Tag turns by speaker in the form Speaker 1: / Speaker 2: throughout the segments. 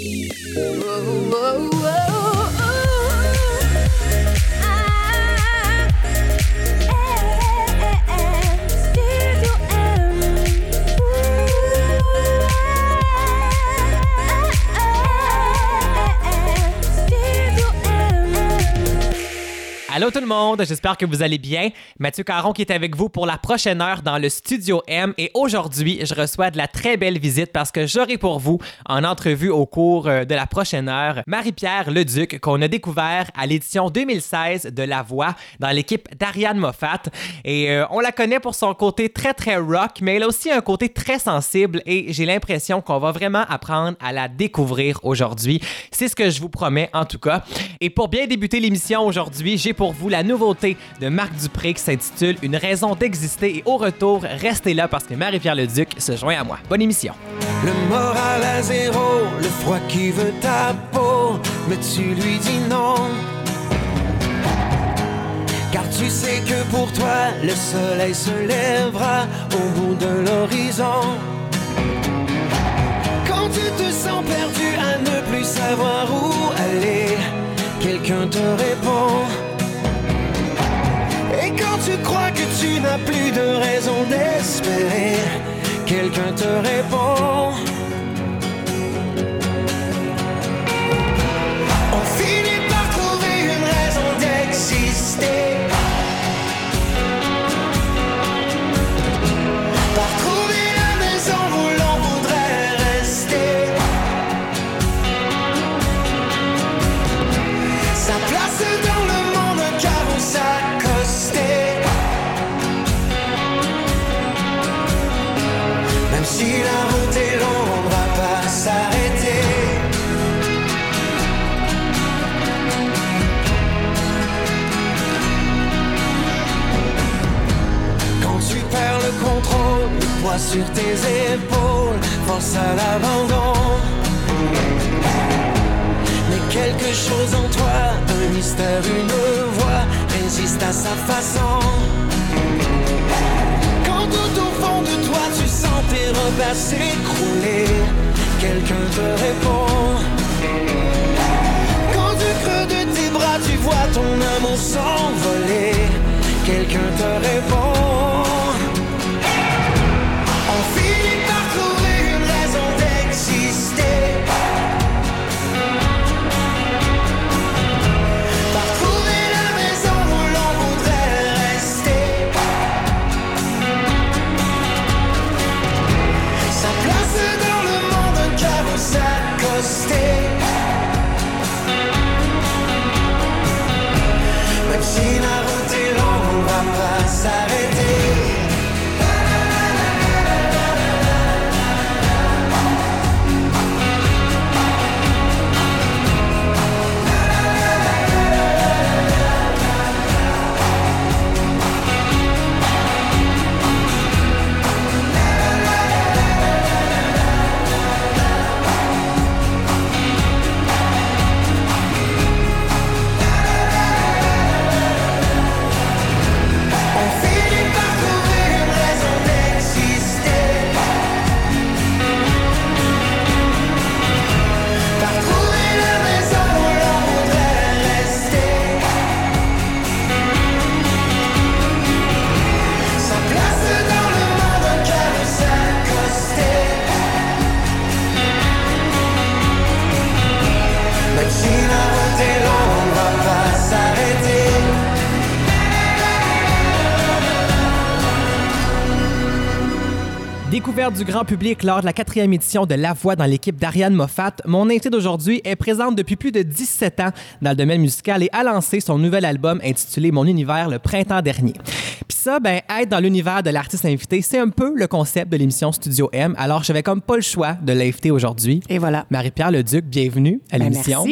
Speaker 1: Oh. Allô tout le monde, j'espère que vous allez bien. Mathieu Caron qui est avec vous pour la prochaine heure dans le Studio M et aujourd'hui, je reçois de la très belle visite parce que j'aurai pour vous en entrevue au cours euh, de la prochaine heure Marie-Pierre Leduc qu'on a découvert à l'édition 2016 de La Voix dans l'équipe d'Ariane Moffat et euh, on la connaît pour son côté très très rock mais elle a aussi un côté très sensible et j'ai l'impression qu'on va vraiment apprendre à la découvrir aujourd'hui. C'est ce que je vous promets en tout cas. Et pour bien débuter l'émission aujourd'hui, j'ai pour vous la nouveauté de Marc Dupré qui s'intitule Une raison d'exister. Et au retour, restez là parce que Marie-Pierre Leduc se joint à moi. Bonne émission.
Speaker 2: Le moral à zéro, le froid qui veut ta peau, mais tu lui dis non. Car tu sais que pour toi, le soleil se lèvera au bout de l'horizon. Quand tu te sens perdu à ne plus savoir où aller, quelqu'un te répond. Et quand tu crois que tu n'as plus de raison d'espérer, quelqu'un te répond. Sur tes épaules, force à l'abandon. Mais quelque chose en toi, un mystère, une voix, résiste à sa façon. Quand tout au fond de toi, tu sens tes repères s'écrouler, quelqu'un te répond. Quand du creux de tes bras, tu vois ton amour s'envoler, quelqu'un te répond.
Speaker 1: Découverte du grand public lors de la quatrième édition de La Voix dans l'équipe d'Ariane Moffat, mon invité d'aujourd'hui est présente depuis plus de 17 ans dans le domaine musical et a lancé son nouvel album intitulé Mon univers le printemps dernier. Puis ça, ben, être dans l'univers de l'artiste invité, c'est un peu le concept de l'émission Studio M. Alors, j'avais comme pas le choix de l'inviter aujourd'hui.
Speaker 3: Et voilà.
Speaker 1: Marie-Pierre Leduc, bienvenue à
Speaker 3: Ben,
Speaker 1: l'émission.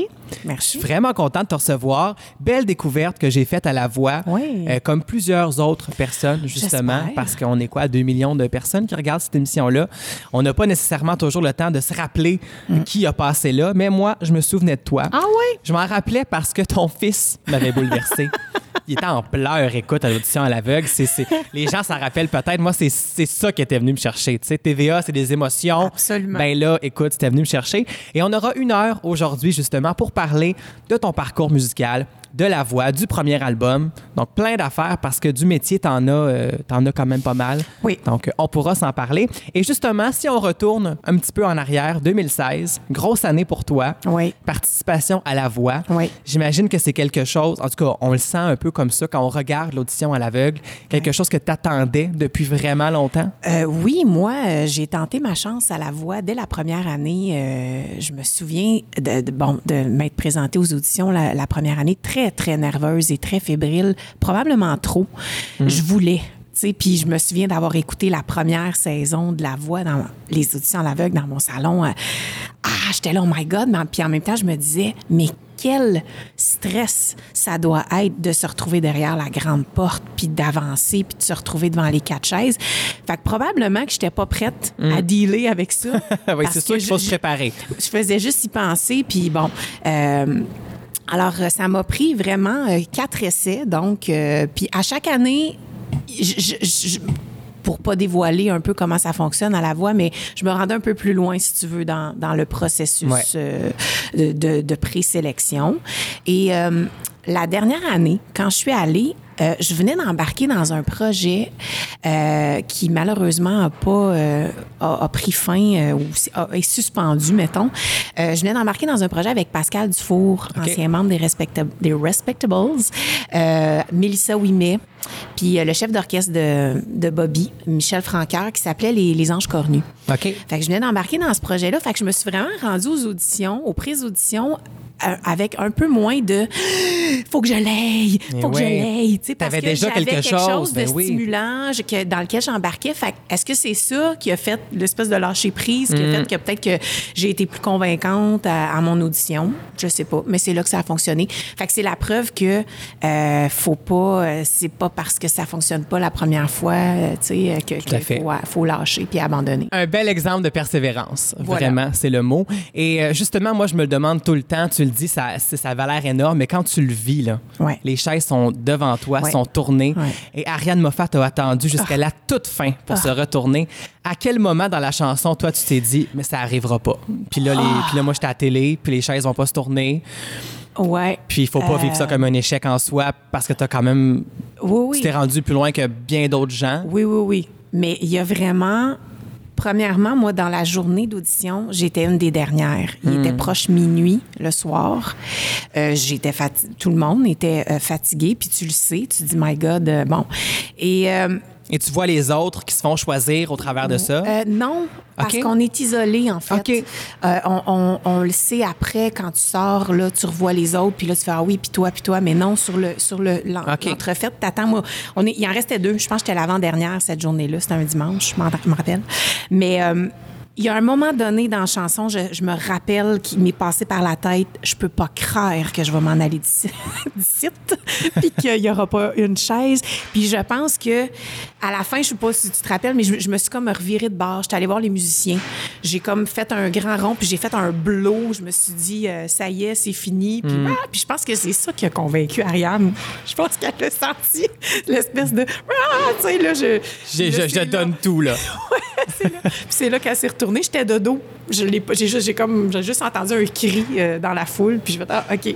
Speaker 3: Merci.
Speaker 1: Je suis vraiment contente de te recevoir. Belle découverte que j'ai faite à la voix,
Speaker 3: Oui.
Speaker 1: euh, comme plusieurs autres personnes, justement, parce qu'on est quoi, 2 millions de personnes qui regardent cette émission-là. On n'a pas nécessairement toujours le temps de se rappeler qui a passé là, mais moi, je me souvenais de toi.
Speaker 3: Mm. Ah oui?
Speaker 1: Je m'en rappelais parce que ton fils m'avait bouleversé. il était en pleurs, écoute, à l'audition à l'aveugle. Les gens s'en rappellent peut-être. Moi, c'est, c'est ça qui était venu me chercher. Tu sais, TVA, c'est des émotions.
Speaker 3: Absolument.
Speaker 1: Ben là, écoute, c'était venu me chercher. Et on aura une heure aujourd'hui, justement, pour parler de ton parcours musical, de la voix, du premier album. Donc, plein d'affaires parce que du métier, t'en as, euh, as quand même pas mal.
Speaker 3: Oui.
Speaker 1: Donc, euh, on pourra s'en parler. Et justement, si on retourne un petit peu en arrière, 2016, grosse année pour toi.
Speaker 3: Oui.
Speaker 1: Participation à la voix.
Speaker 3: Oui.
Speaker 1: J'imagine que c'est quelque chose, en tout cas, on le sent un peu comme ça quand on regarde l'audition à l'aveugle, quelque chose que tu attendais depuis vraiment longtemps?
Speaker 3: Euh, oui, moi, euh, j'ai tenté ma chance à la voix dès la première année. Je me souviens de, de- bon, de m'être présentée aux auditions la, la première année très, très nerveuse et très fébrile, probablement trop. Je voulais. tu sais, Puis je me souviens d'avoir écouté la première saison de La Voix dans les auditions à l'aveugle dans mon salon. Euh, ah, j'étais là, oh my God. Puis en même temps, je me disais, mais quel stress ça doit être de se retrouver derrière la grande porte, puis d'avancer, puis de se retrouver devant les quatre chaises. Fait que probablement que j'étais pas prête à dealer avec ça.
Speaker 1: oui, c'est sûr qu'il faut se préparer.
Speaker 3: je faisais juste y penser, puis bon. euh, alors, euh, ça m'a pris vraiment euh, quatre essais, donc, euh, puis à chaque année, je, je- je- pour pas dévoiler un peu comment ça fonctionne à la voix, mais je me rendais un peu plus loin, si tu veux, dans, dans le processus
Speaker 1: Ouais.
Speaker 3: euh, de, de- de présélection. Et euh, la dernière année, quand je suis allée, euh, je venais d'embarquer dans un projet euh, qui malheureusement a pas euh, a, a pris fin ou a- est suspendu, mettons. Je venais d'embarquer dans un projet avec Pascal Dufour, ancien membre des, Respecta- des Respectables, Mélissa Ouimet, puis le chef d'orchestre de, de Bobby, Michel Franqueur, qui s'appelait les, les Anges Cornus.
Speaker 1: OK.
Speaker 3: Fait que je venais d'embarquer dans ce projet-là. Fait que je me suis vraiment rendue aux auditions, aux pré-auditions, euh, avec un peu moins de faut que je l'aille, faut que je l'aille. Tu sais, parce que
Speaker 1: déjà
Speaker 3: j'avais
Speaker 1: quelque
Speaker 3: quelque chose, de
Speaker 1: ben oui.
Speaker 3: stimulant que, dans lequel j'embarquais. Fait que est-ce que c'est ça qui a fait l'espèce de lâcher prise,
Speaker 1: Mm.
Speaker 3: qui a fait que peut-être que j'ai été plus convaincante à, à mon audition? Je sais pas, mais c'est là que ça a fonctionné. Fait que c'est la preuve que euh, faut pas, euh, c'est pas parce que ça fonctionne pas la première fois, euh, tu sais, euh, que, faut, faut lâcher puis abandonner.
Speaker 1: Un bel exemple de persévérance.
Speaker 3: Voilà.
Speaker 1: Vraiment, c'est le mot. Et justement, moi, je me le demande tout le temps. Tu le dis, ça, ça a l'air énorme, mais quand tu le vis, là,
Speaker 3: Ouais.
Speaker 1: les chaises sont devant toi,
Speaker 3: Ouais.
Speaker 1: sont tournées.
Speaker 3: Ouais.
Speaker 1: Et Ariane Moffat a attendu jusqu'à la toute fin pour se retourner. À quel moment dans la chanson, toi, tu t'es dit, mais ça arrivera pas? Puis là, les, puis là moi, j'étais à la télé, puis les chaises vont pas se tourner.
Speaker 3: Ouais.
Speaker 1: Puis il faut pas vivre ça comme un échec en soi parce que tu as quand même.
Speaker 3: Oui, oui.
Speaker 1: Tu t'es rendu plus loin que bien d'autres gens.
Speaker 3: Oui, oui, oui. Mais il y a vraiment. Premièrement, moi, dans la journée d'audition, j'étais une des dernières. Il était proche minuit le soir. Euh, j'étais fati- Tout le monde était euh, fatigué, puis tu le sais. Tu dis, my God, euh, bon. Et.
Speaker 1: Et tu vois les autres qui se font choisir au travers de ça?
Speaker 3: euh, non, parce qu'on est isolé, en fait. Euh, on, on- on le sait après, quand tu sors, là, tu revois les autres, puis là, tu fais Ah oui, puis toi, puis toi. Mais non, sur le sur le l'entrefaite, t'attends. Moi, on est, il en restait deux. Je pense que j'étais l'avant-dernière cette journée-là. C'était un dimanche, je m'en rappelle. Mais. euh, il y a un moment donné dans la chanson, je, je me rappelle qu'il m'est passé par la tête, je peux pas croire que je vais m'en aller d'ici, d'ici, puis qu'il y aura pas une chaise. Puis je pense que à la fin, je sais pas si tu te rappelles, mais je, je me suis comme revirée de bord. J'étais allée voir les musiciens. J'ai comme fait un grand rond, puis j'ai fait un blow. Je me suis dit, euh, ça y est, c'est fini. Puis, ah, puis je pense que c'est ça qui a convaincu Ariane. Je pense qu'elle a senti l'espèce de, ah, tu sais là, je,
Speaker 1: je,
Speaker 3: là, là.
Speaker 1: donne tout, là.
Speaker 3: C'est là qu'elle s'est retournée. J'étais de dos. Je l'ai pas- j'ai juste, j'ai comme, j'ai juste entendu un cri euh, dans la foule. Puis je vais ah, OK.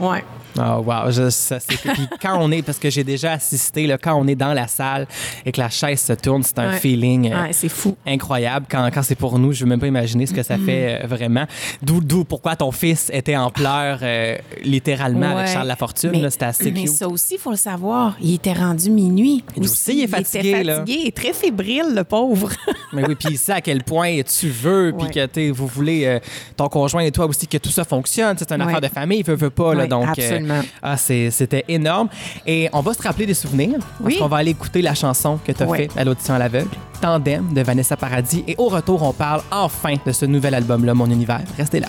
Speaker 3: Ouais.
Speaker 1: Oh, wow. Je, ça, c'est- Puis quand on est, parce que j'ai déjà assisté, là, quand on est dans la salle et que la chaise se tourne, c'est un
Speaker 3: Ouais.
Speaker 1: feeling euh,
Speaker 3: Ouais, c'est fou.
Speaker 1: incroyable. Quand, quand c'est pour nous, je ne veux même pas imaginer ce que ça fait euh, vraiment. D'où, d'où pourquoi ton fils était en pleurs euh, littéralement avec
Speaker 3: Ouais.
Speaker 1: Charles Lafortune.
Speaker 3: Mais-
Speaker 1: là, C'était assez
Speaker 3: Mais
Speaker 1: cute.
Speaker 3: ça aussi, il faut le savoir. Il était rendu minuit.
Speaker 1: Lui aussi, il est fatigué,
Speaker 3: Il était
Speaker 1: là.
Speaker 3: fatigué et très fébrile, le pauvre.
Speaker 1: Mais oui, puis il sait à quel point tu veux, puis que t'es- vous voulez, euh, ton conjoint et toi aussi, que tout ça fonctionne. C'est une affaire de famille, il veut, veut pas. là, donc, euh,
Speaker 3: absolument.
Speaker 1: ah, c'était énorme. Et on va se rappeler des souvenirs. Parce
Speaker 3: Oui.
Speaker 1: qu'on va aller écouter la chanson que tu as fait à l'audition à l'aveugle, Tandem de Vanessa Paradis. Et au retour, on parle enfin de ce nouvel album-là, Mon Univers. Restez là.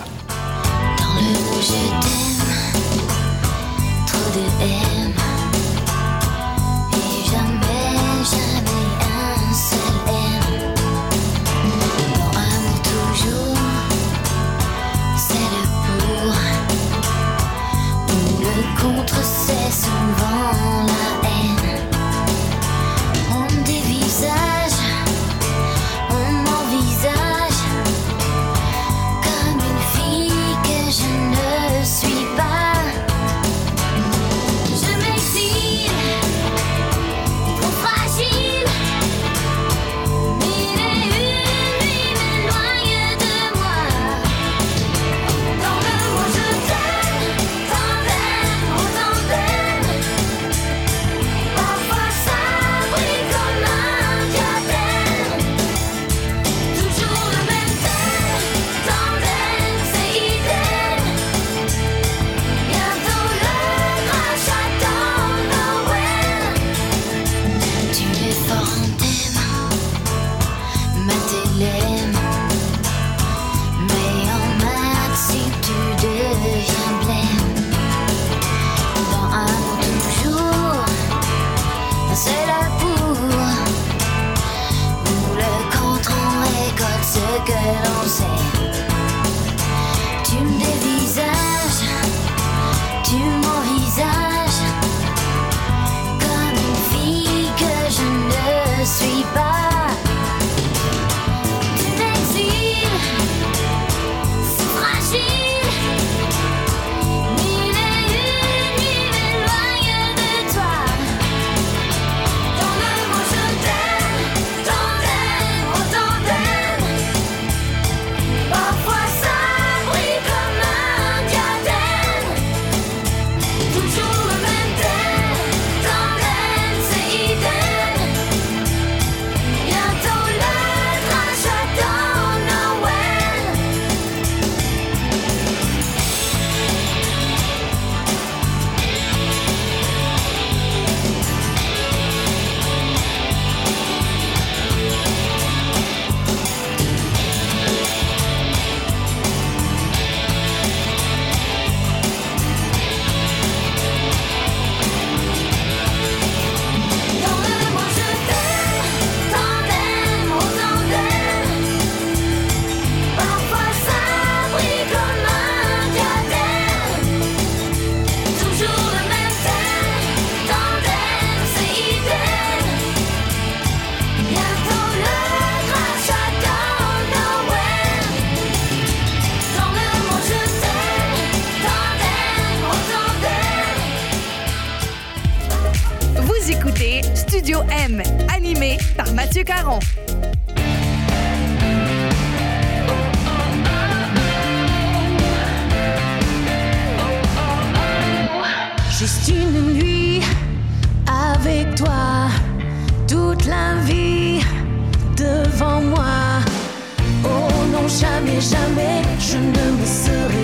Speaker 4: Jamais, jamais, je ne me serais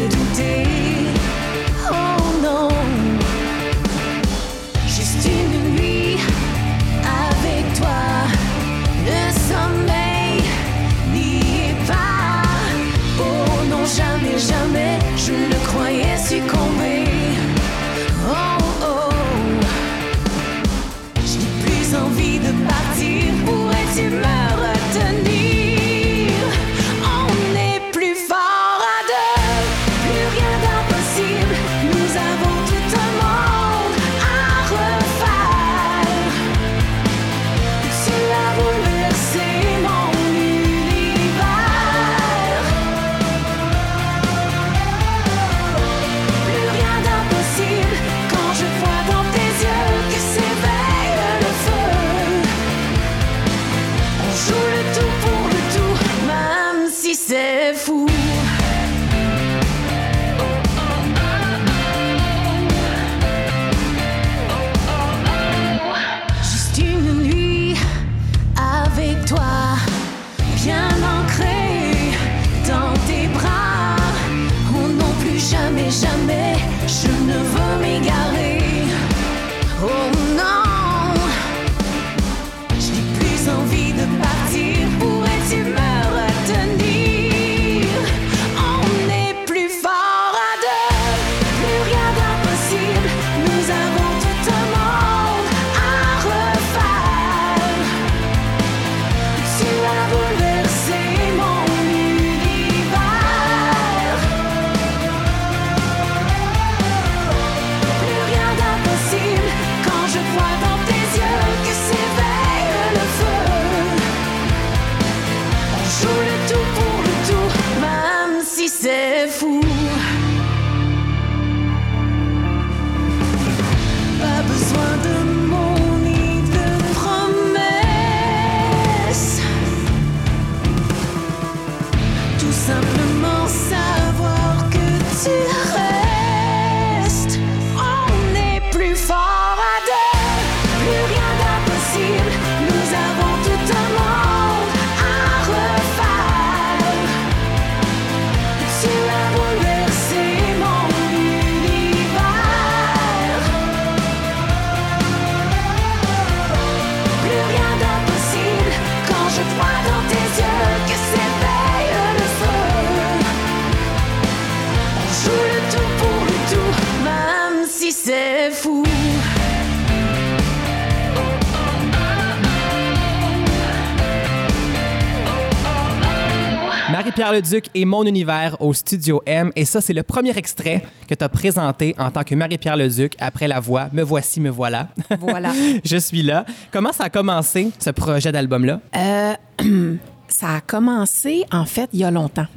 Speaker 1: Marie-Pierre Leduc et Mon Univers au Studio M. Et ça, c'est le premier extrait que tu as présenté en tant que Marie-Pierre Leduc après la voix Me voici, me voilà.
Speaker 3: Voilà.
Speaker 1: Je suis là. Comment ça a commencé, ce projet d'album-là?
Speaker 3: Euh, ça a commencé, en fait, il y a longtemps.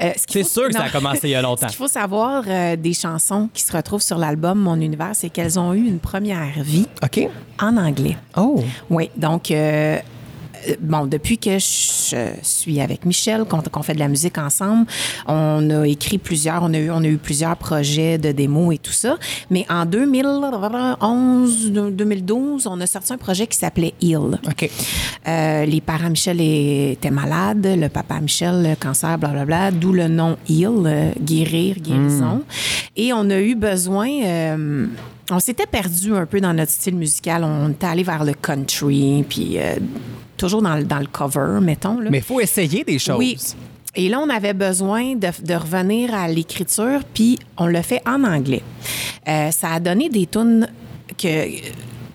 Speaker 3: Euh,
Speaker 1: C'est sûr que ça a commencé il y a longtemps.
Speaker 3: Ce qu'il faut savoir euh, des chansons qui se retrouvent sur l'album Mon Univers, c'est qu'elles ont eu une première vie
Speaker 1: OK.
Speaker 3: en anglais.
Speaker 1: Oh.
Speaker 3: Oui, donc, euh, bon, depuis que je suis avec Michel, qu'on qu'on fait de la musique ensemble, on a écrit plusieurs, on a eu, on a eu plusieurs projets de démos et tout ça. Mais en 2011, 2012, on a sorti un projet qui s'appelait Heal.
Speaker 1: OK.
Speaker 3: Euh, les parents Michel étaient malades, le papa Michel, le cancer, blablabla, d'où le nom Heal, euh, guérir, guérison. Et on a eu besoin. euh, on s'était perdu un peu dans notre style musical. On était allé vers le country, puis euh, toujours dans, le- dans le cover, mettons. Là.
Speaker 1: Mais il faut essayer des choses.
Speaker 3: Oui. Et là, on avait besoin de, de revenir à l'écriture, puis on l'a fait en anglais. Euh, ça a donné des tunes que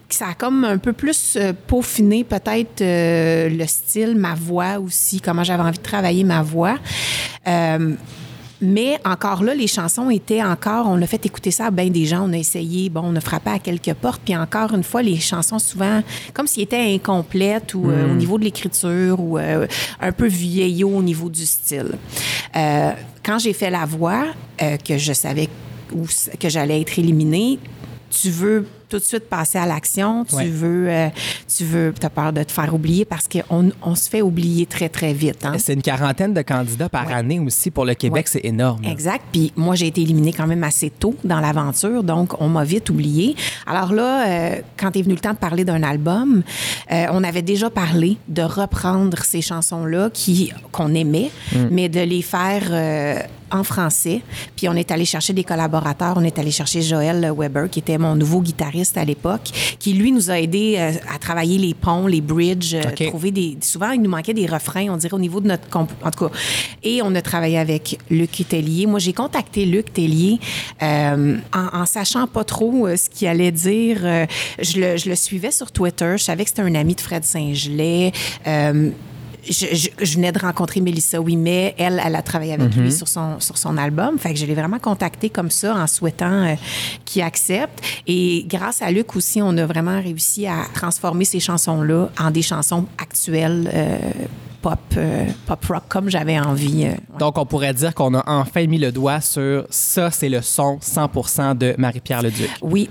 Speaker 3: ça a comme un peu plus euh, peaufiné peut-être euh, le style, ma voix aussi, comment j'avais envie de travailler ma voix. Euh, mais encore là, les chansons étaient encore, on a fait écouter ça à bien des gens, on a essayé, bon, on a frappé à quelques portes, puis encore une fois, les chansons souvent, comme s'ils étaient incomplètes ou euh, au niveau de l'écriture ou euh, un peu vieillot au niveau du style. Euh, quand j'ai fait la voix, euh, que je savais où, que j'allais être éliminée, tu veux tout de suite passer à l'action, tu
Speaker 1: Ouais.
Speaker 3: veux, euh, tu veux, as peur de te faire oublier parce qu'on on se fait oublier très, très vite. hein.
Speaker 1: C'est une quarantaine de candidats par
Speaker 3: Ouais.
Speaker 1: année aussi. Pour le Québec,
Speaker 3: Ouais.
Speaker 1: c'est énorme.
Speaker 3: Exact. Puis moi, j'ai été éliminée quand même assez tôt dans l'aventure, donc on m'a vite oubliée. Alors là, euh, quand est venu le temps de parler d'un album, euh, on avait déjà parlé de reprendre ces chansons-là qui qu'on aimait, mais de les faire euh, en français. Puis on est allé chercher des collaborateurs. On est allé chercher Joël Weber, qui était mon nouveau guitariste à l'époque, qui lui nous a aidé euh, à travailler les ponts, les bridges, euh, trouver des. Souvent, il nous manquait des refrains, on dirait au niveau de notre. comp- En tout cas. Et on a travaillé avec Luc Tellier. Moi, j'ai contacté Luc Tellier euh, en, en sachant pas trop euh, ce qu'il allait dire. Euh, je, le, je le suivais sur Twitter. Je savais que c'était un ami de Fred Saint-Gelais. Je, je- je venais de rencontrer Mélissa Ouimet. Elle, elle a travaillé avec lui sur son, sur son album. Fait que je l'ai vraiment contacté comme ça en souhaitant euh, qu'il accepte. Et grâce à Luc aussi, on a vraiment réussi à transformer ces chansons-là en des chansons actuelles. euh, Pop, euh, pop rock comme j'avais envie. euh, ouais.
Speaker 1: Donc, on pourrait dire qu'on a enfin mis le doigt sur ça, c'est le son 100% de Marie-Pierre Leduc.
Speaker 3: Oui,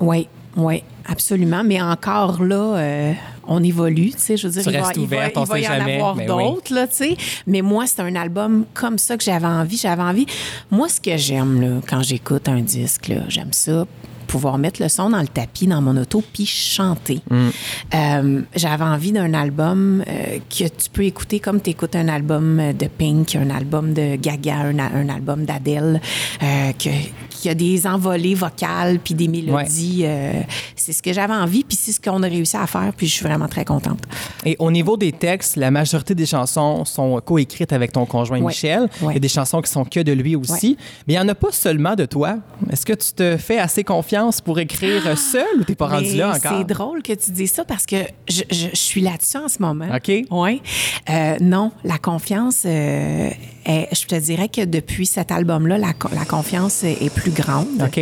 Speaker 3: oui, oui, absolument. Mais encore là, euh, on évolue, tu sais. Je veux dire,
Speaker 1: Tu
Speaker 3: il va, il va-
Speaker 1: ouverte,
Speaker 3: il
Speaker 1: on
Speaker 3: va
Speaker 1: sait
Speaker 3: y en avoir
Speaker 1: mais oui.
Speaker 3: d'autres, là, tu sais. Mais moi, c'est un album comme ça que j'avais envie. J'avais envie. Moi, ce que j'aime, là, quand j'écoute un disque, là, j'aime ça pouvoir mettre le son dans le tapis dans mon auto puis chanter.
Speaker 1: Mm.
Speaker 3: Euh, J'avais envie d'un album euh, que tu peux écouter comme tu écoutes un album de Pink, un album de Gaga, un, un album d'Adèle, euh, que- qui a des envolées vocales puis des mélodies. euh, c'est ce que j'avais envie puis c'est ce qu'on a réussi à faire puis je suis vraiment très contente.
Speaker 1: Et au niveau des textes, la majorité des chansons sont coécrites avec ton conjoint
Speaker 3: Ouais.
Speaker 1: Michel. Il y a des chansons qui sont que de lui aussi. Mais il n'y en a pas seulement de toi. Est-ce que tu te fais assez confiance pour écrire seul ou t'es pas rendu là encore?
Speaker 3: C'est drôle que tu dises ça parce que je, je- je suis là-dessus en ce moment.
Speaker 1: OK.
Speaker 3: Oui. Euh, non, la confiance, euh, je te dirais que depuis cet album-là, la, co- la confiance est, plus grande.
Speaker 1: OK.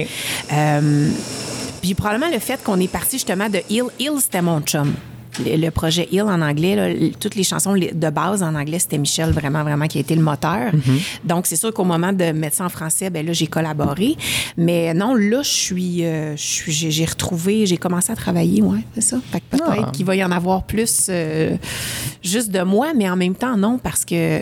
Speaker 3: Euh, puis probablement le fait qu'on est parti justement de Hill. Hill, c'était mon chum. Le, projet Hill en anglais, là, toutes les chansons de base en anglais, c'était Michel vraiment, vraiment qui a été le moteur. Donc, c'est sûr qu'au moment de mettre ça en français, ben là, j'ai collaboré. Mais non, là, je suis, euh, j'ai retrouvé, j'ai commencé à travailler, ouais, c'est ça. Fait que peut-être
Speaker 1: Ah.
Speaker 3: qu'il va y en avoir plus euh, juste de moi, mais en même temps, non, parce que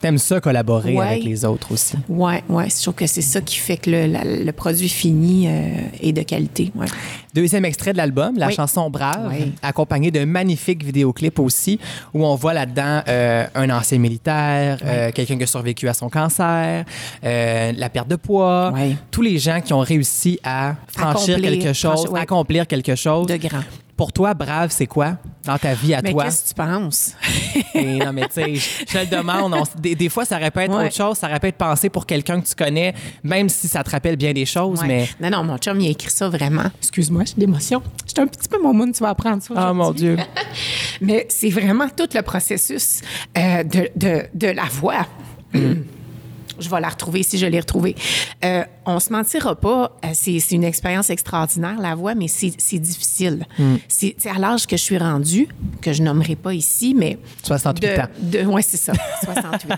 Speaker 1: T'aimes ça collaborer
Speaker 3: Ouais.
Speaker 1: avec les autres aussi.
Speaker 3: Ouais, ouais, je trouve que c'est ça qui fait que le, la- le produit fini euh, est de qualité. Ouais.
Speaker 1: Deuxième extrait de l'album, la
Speaker 3: Oui.
Speaker 1: chanson Brave,
Speaker 3: Oui.
Speaker 1: accompagné d'un magnifique vidéoclip aussi, où on voit là-dedans euh, un ancien militaire, euh, quelqu'un qui a survécu à son cancer, la perte de poids,
Speaker 3: Oui.
Speaker 1: tous les gens qui ont réussi à franchir
Speaker 3: Accomplir,
Speaker 1: quelque chose,
Speaker 3: franchir, oui.
Speaker 1: accomplir quelque chose.
Speaker 3: De grand.
Speaker 1: Pour toi, Brave, c'est quoi? Dans ta vie à
Speaker 3: Mais
Speaker 1: toi?
Speaker 3: qu'est-ce que tu penses?
Speaker 1: Et non, mais tu sais, je, je te le demande. on- des, des fois, ça répète
Speaker 3: Ouais.
Speaker 1: autre chose. Ça répète penser pour quelqu'un que tu connais, même si ça te rappelle bien des choses.
Speaker 3: Ouais.
Speaker 1: Mais
Speaker 3: Non, non, mon chum, il a écrit ça vraiment. Excuse-moi, j'ai d'émotion. J'étais un petit peu mon monde, tu vas apprendre ça.
Speaker 1: Oh mon. Dieu.
Speaker 3: Mais c'est vraiment tout le processus euh, de, de, de la voix. Je vais la retrouver si je l'ai retrouvée. Euh, on se mentira pas, euh, c'est une expérience extraordinaire, la voix, mais c'est difficile. C'est c'est à l'âge que je suis rendue, que je nommerai pas ici, mais...
Speaker 1: 68
Speaker 3: de,
Speaker 1: ans.
Speaker 3: De, ouais, c'est ça, 68.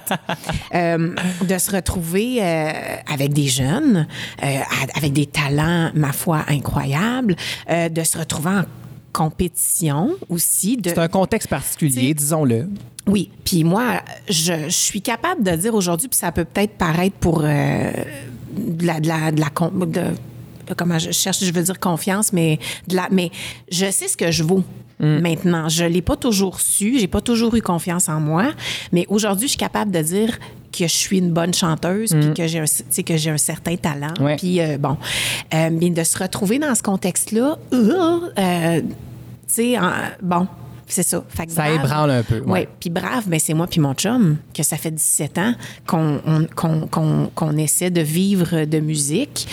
Speaker 3: Euh, de se retrouver euh, avec des jeunes, euh, avec des talents, ma foi, incroyables, de se retrouver en compétition aussi. De,
Speaker 1: C'est un contexte particulier, disons-le.
Speaker 3: oui, puis moi, je, je suis capable de dire aujourd'hui, puis ça peut peut-être paraître pour euh, de la, de la, de la de- comment je cherche, je veux dire confiance, mais de la, mais je sais ce que je vaux. Maintenant, je l'ai pas toujours su, j'ai pas toujours eu confiance en moi, mais aujourd'hui, je suis capable de dire que je suis une bonne chanteuse, puis que j'ai un, que j'ai un certain talent,
Speaker 1: Ouais.
Speaker 3: puis euh, bon, Euh, mais de se retrouver dans ce contexte-là, euh, euh, tu sais, bon, c'est ça. Fait que
Speaker 1: Ça
Speaker 3: brave.
Speaker 1: ébranle un peu. Ouais.
Speaker 3: Puis brave, ben c'est moi puis mon chum, que ça fait 17 ans qu'on on- qu'on- qu'on- qu'on essaie de vivre de musique.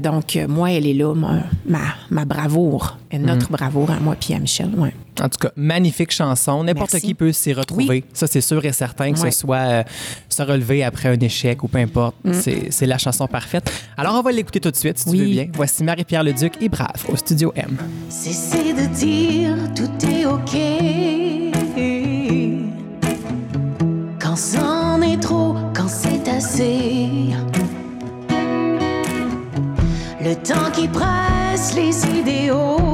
Speaker 3: Donc, moi, elle est là, ma, ma, ma bravoure, notre
Speaker 1: Mm.
Speaker 3: bravoure à moi puis à Michel. Ouais.
Speaker 1: En tout cas, magnifique chanson. N'importe qui peut s'y retrouver.
Speaker 3: Oui.
Speaker 1: Ça, c'est sûr et certain que
Speaker 3: Ouais.
Speaker 1: ce soit euh, se relever après un échec ou peu importe. C'est- C'est la chanson parfaite. Alors, on va l'écouter tout de suite, si tu veux bien. Voici Marie-Pierre Leduc et Brave au Studio M.
Speaker 4: Cessez de dire tout est ok. Quand c'en est trop, quand c'est assez. Le temps qui presse les idéaux.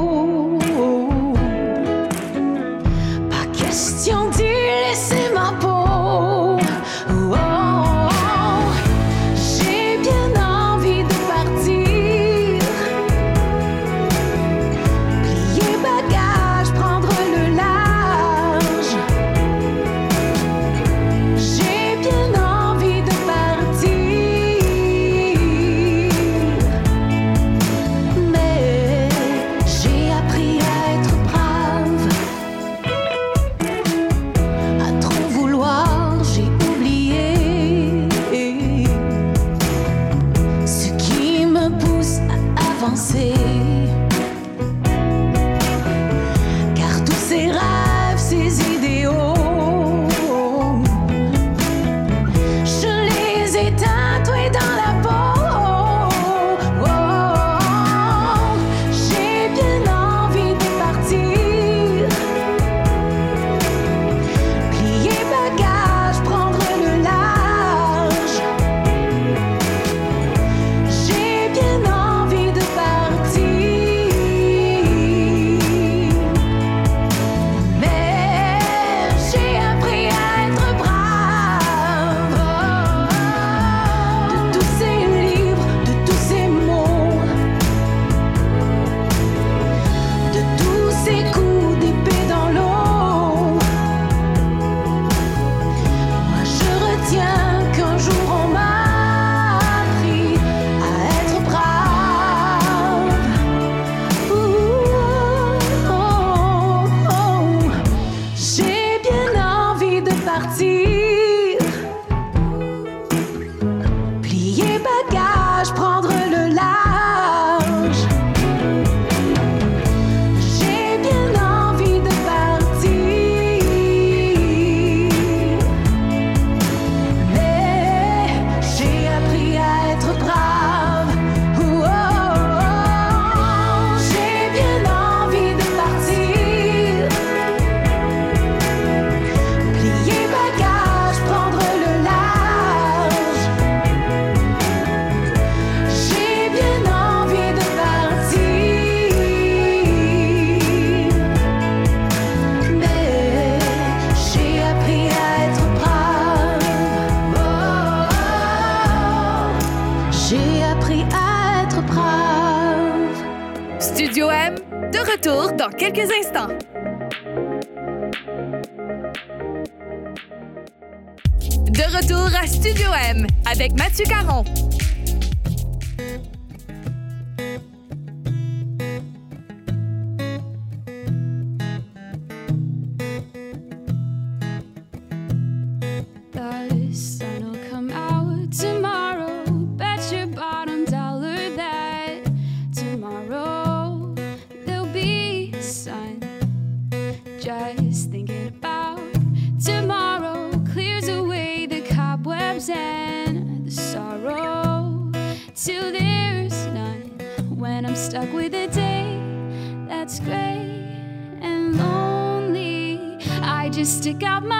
Speaker 5: got my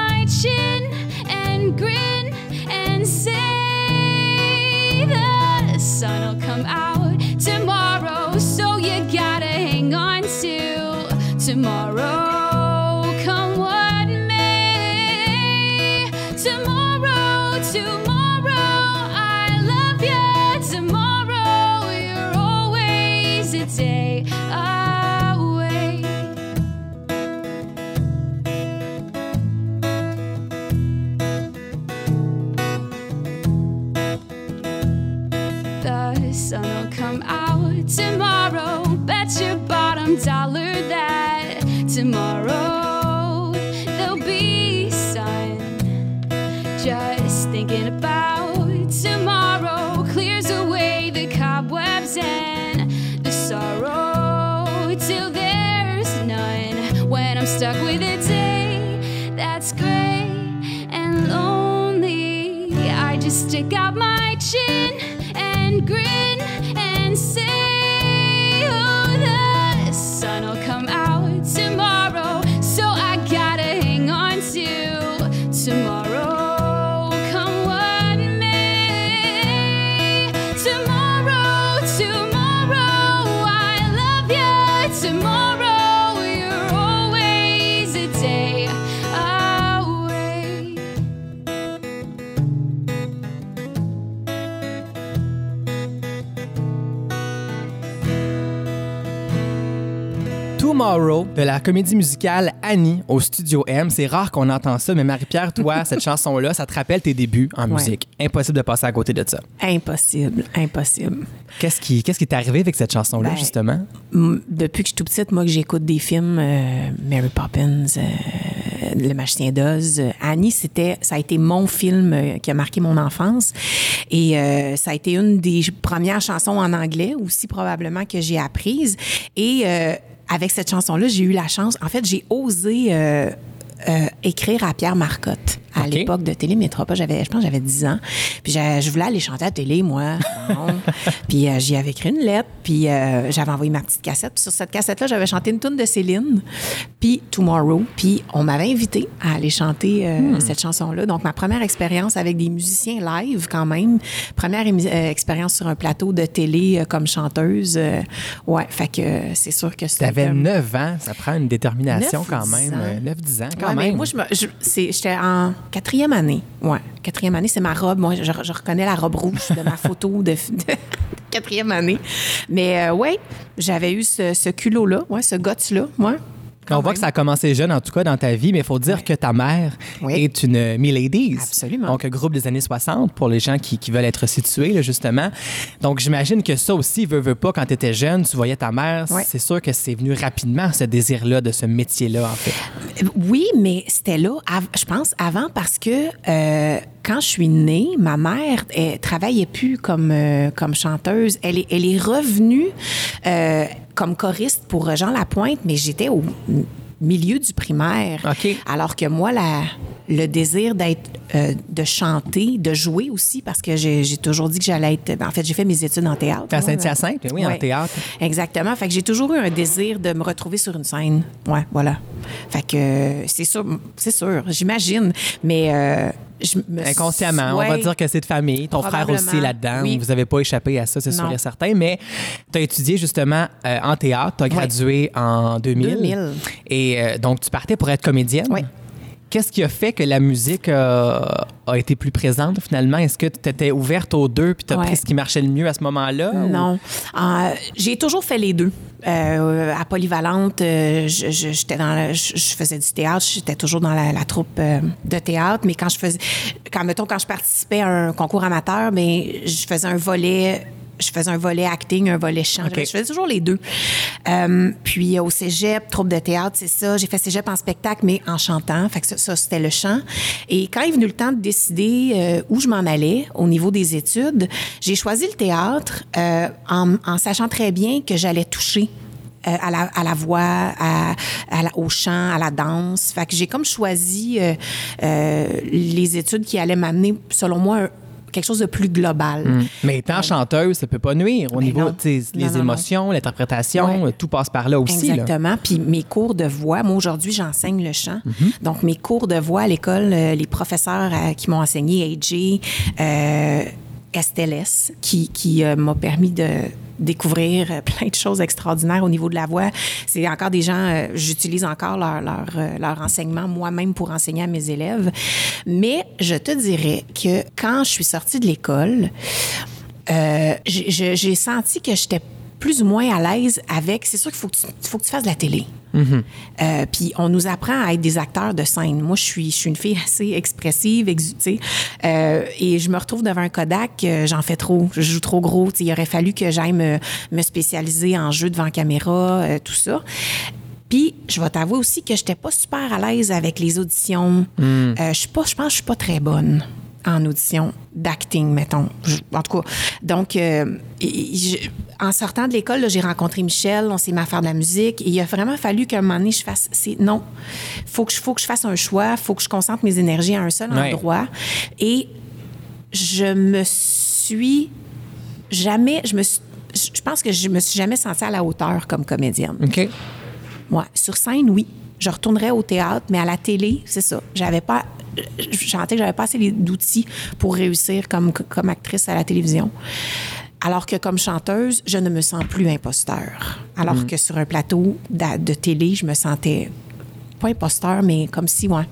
Speaker 5: Tomorrow
Speaker 1: de la comédie musicale Annie au Studio M. C'est rare qu'on entend ça, mais Marie-Pierre, toi, cette chanson-là, ça te rappelle tes débuts en
Speaker 3: Ouais.
Speaker 1: musique. Impossible de passer à côté de ça.
Speaker 3: Impossible, impossible.
Speaker 1: Qu'est-ce qui qu'est-ce qui t'est arrivé avec cette chanson-là,
Speaker 3: Ben,
Speaker 1: justement?
Speaker 3: Depuis que je suis tout petite, moi, que j'écoute des films, euh, Mary Poppins, euh, Le Magicien d'Oz, euh, Annie, c'était, ça a été mon film qui a marqué mon enfance. Et ça a été une des premières chansons en anglais aussi, probablement, que j'ai apprises. Et avec cette chanson-là, j'ai eu la chance, en fait, j'ai osé euh, euh, écrire à Pierre Marcotte à l'époque de Télémétropole. J'avais, je pense j'avais 10 ans. Puis je voulais aller chanter à la télé, moi. Puis euh, j'y avais écrit une lettre, puis euh, j'avais envoyé ma petite cassette. Puis sur cette cassette-là, j'avais chanté une tune de Céline, puis Tomorrow. Puis on m'avait invité à aller chanter euh,
Speaker 1: Hmm.
Speaker 3: cette chanson-là. Donc ma première expérience avec des musiciens live, quand même. Première expérience sur un plateau de télé comme chanteuse. ouais, fait que c'est sûr que c'était...
Speaker 1: T'avais
Speaker 3: euh,
Speaker 1: 9 ans, ça prend une détermination quand même.
Speaker 3: ans.
Speaker 1: 9-10 ans, quand
Speaker 3: Ouais, mais
Speaker 1: même.
Speaker 3: moi, je me- je- c'est- j'étais en quatrième année. Ouais, quatrième année, c'est ma robe. Moi, je, reconnais la robe rouge de ma photo de, quatrième année. Mais euh, ouais, j'avais eu ce, ce culot-là, ouais, ce guts-là,
Speaker 1: On voit que ça a commencé jeune, en tout cas, dans ta vie, mais il faut dire que ta mère
Speaker 3: Oui.
Speaker 1: est une Miladies.
Speaker 3: Absolument.
Speaker 1: Donc, un groupe des années 60 pour les gens qui, qui veulent être situés, là, justement. Donc, j'imagine que ça aussi, veut, veut pas, quand tu étais jeune, tu voyais ta mère. C'est sûr que c'est venu rapidement, ce désir-là, de ce métier-là, en fait.
Speaker 3: Oui, mais c'était là, je pense, avant parce que euh, quand je suis née, ma mère elle travaillait plus comme, euh, comme chanteuse. Elle est, elle est revenue euh, comme choriste pour Jean Lapointe, mais j'étais au milieu du primaire. Alors que moi, la, le désir d'être, euh, de chanter, de jouer aussi, parce que j'ai, j'ai toujours dit que j'allais être. ben, En fait, j'ai fait mes études en théâtre.
Speaker 1: À. Saint-Hyacinthe, oui, en théâtre.
Speaker 3: Exactement. Fait que j'ai toujours eu un désir de me retrouver sur une scène. Ouais, voilà. Fait que euh, c'est sûr, c'est sûr, j'imagine. Mais euh, je me suis-
Speaker 1: Inconsciemment, on va dire que c'est de famille. Ton frère aussi là-dedans.
Speaker 3: Oui.
Speaker 1: Vous n'avez pas échappé à ça, c'est sûr et certain. Mais tu as étudié justement euh, en théâtre. Tu as gradué en 2000.
Speaker 3: 2000.
Speaker 1: Et euh, donc, tu partais pour être comédienne.
Speaker 3: Oui.
Speaker 1: Qu'est-ce qui a fait que la musique euh, a été plus présente finalement? Est-ce que tu étais ouverte aux deux puis tu as
Speaker 3: Ouais.
Speaker 1: pris ce qui marchait le mieux à ce moment-là? ou-
Speaker 3: Non. Euh, j'ai toujours fait les deux. Euh, à Polyvalente, euh, je, je- j'étais dans la- je, je faisais du théâtre, j'étais toujours dans la, la troupe euh, de théâtre, mais quand je faisais, quand mettons quand je participais à un concours amateur, ben je faisais un volet. Je faisais un volet acting, un volet chant. Je faisais toujours les deux. Euh, puis au cégep, troupe de théâtre, c'est ça. J'ai fait cégep en spectacle, mais en chantant. Fait que ça, ça, c'était le chant. Et quand est venu le temps de décider euh, où je m'en allais au niveau des études, j'ai choisi le théâtre euh, en, en sachant très bien que j'allais toucher euh, à, la, à la voix, à, à la- au chant, à la danse. Fait que j'ai comme choisi euh, euh, les études qui allaient m'amener, selon moi, un- quelque chose de plus global.
Speaker 1: Mais étant chanteuse, ça peut pas nuire au
Speaker 3: Ben
Speaker 1: niveau
Speaker 3: Non,
Speaker 1: les
Speaker 3: non,
Speaker 1: émotions, l'interprétation,
Speaker 3: Ouais.
Speaker 1: tout passe par là aussi. là.
Speaker 3: Exactement. Puis mes cours de voix, moi aujourd'hui j'enseigne le chant.
Speaker 1: Mhm.
Speaker 3: Donc mes cours de voix à l'école, euh, les professeurs euh, qui m'ont enseigné, AJ, Estelles, qui, qui euh, m'a permis de découvrir euh, plein de choses extraordinaires au niveau de la voix. C'est encore des gens, euh, j'utilise encore leur, leur, leur enseignement moi-même pour enseigner à mes élèves. Mais je te dirais que quand je suis sortie de l'école, j'ai senti que j'étais plus ou moins à l'aise avec. C'est sûr qu'il faut que tu, faut que tu fasses de la télé. Euh, Puis on nous apprend à être des acteurs de scène. Moi, je suis, je suis une fille assez expressive, exu- tu sais. Euh, et je me retrouve devant un Kodak, euh, j'en fais trop, je joue trop gros. Il aurait fallu que j'aille me, me spécialiser en jeu devant caméra, tout ça. Puis, je vais t'avouer aussi que j'étais pas super à l'aise avec les auditions. Euh, je suis pas, je pense que je suis pas très bonne en audition d'acting, mettons. Je- en tout cas, donc, euh, je- en sortant de l'école, j'ai rencontré Michel, on s'est mis à faire de la musique, et il a vraiment fallu qu'à un moment donné, je fasse, non, faut que je, faut que je fasse un choix, faut que je concentre mes énergies à un seul
Speaker 1: Ouais.
Speaker 3: endroit, et je me suis jamais, je me suis- je pense que je me suis jamais sentie à la hauteur comme comédienne.
Speaker 1: OK.
Speaker 3: Ouais, sur scène, oui. Je retournerais au théâtre, mais à la télé, c'est ça. J'avais pas. Je sentais que j'avais pas assez d'outils pour réussir comme, comme actrice à la télévision. Alors que comme chanteuse, je ne me sens plus imposteur. Alors
Speaker 1: Mm.
Speaker 3: que sur un plateau de, de télé, je me sentais pas imposteur, mais comme si, ouais.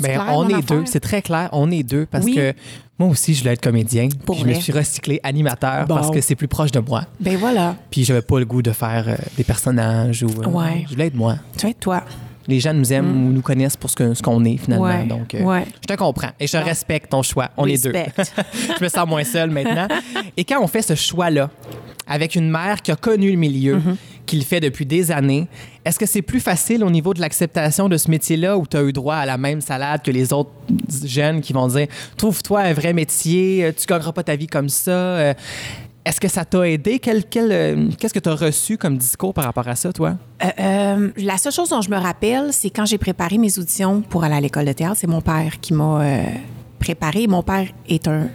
Speaker 3: Clair,
Speaker 1: on est deux, c'est très clair, on est deux parce
Speaker 3: Oui.
Speaker 1: que Moi aussi, je voulais être comédien.
Speaker 3: Pour
Speaker 1: Puis je me suis recyclé animateur
Speaker 3: Bon.
Speaker 1: parce que c'est plus proche de moi.
Speaker 3: Ben voilà.
Speaker 1: Puis j'avais pas le goût de faire euh, des personnages ou. euh,
Speaker 3: Ouais.
Speaker 1: Je voulais être moi.
Speaker 3: Tu vois, toi.
Speaker 1: Les gens nous aiment ou nous connaissent pour ce qu'on est finalement.
Speaker 3: Mm. Ouais,
Speaker 1: Donc, euh,
Speaker 3: ouais.
Speaker 1: je te comprends et je respecte ton choix. On est deux. Je me sens moins seule maintenant. Et quand on fait ce choix-là, avec une mère qui a connu le milieu,
Speaker 3: Mm-hmm.
Speaker 1: Le fait depuis des années, est-ce que c'est plus facile au niveau de l'acceptation de ce métier-là où tu as eu droit à la même salade que les autres jeunes qui vont dire Trouve-toi un vrai métier, euh, tu gagneras pas ta vie comme ça euh, Est-ce que ça t'a aidé? Euh, Qu'est-ce que tu as reçu comme discours par rapport à ça, toi?
Speaker 3: La seule chose dont je me rappelle, c'est quand j'ai préparé mes auditions pour aller à l'école de théâtre, c'est mon père qui m'a préparé. Mon père est un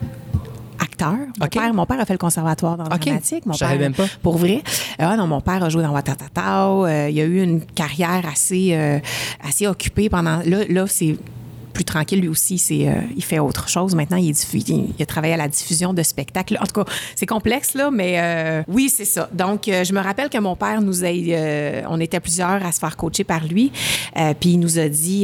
Speaker 3: acteur. Mon, père, mon père a fait le conservatoire dans le
Speaker 1: OK.
Speaker 3: dramatique. Mon père,
Speaker 1: même pas.
Speaker 3: Pour vrai. Euh, non, mon père a joué dans Watatatao. Euh, il a eu une carrière assez, euh, assez occupée pendant... Là, là c'est plus tranquille lui aussi, c'est euh, il fait autre chose. Maintenant, il, est a travaillé à la diffusion de spectacles. En tout cas, c'est complexe là, mais euh, oui, c'est ça. Donc, euh, je me rappelle que mon père nous a, on était plusieurs à se faire coacher par lui, puis il nous a dit,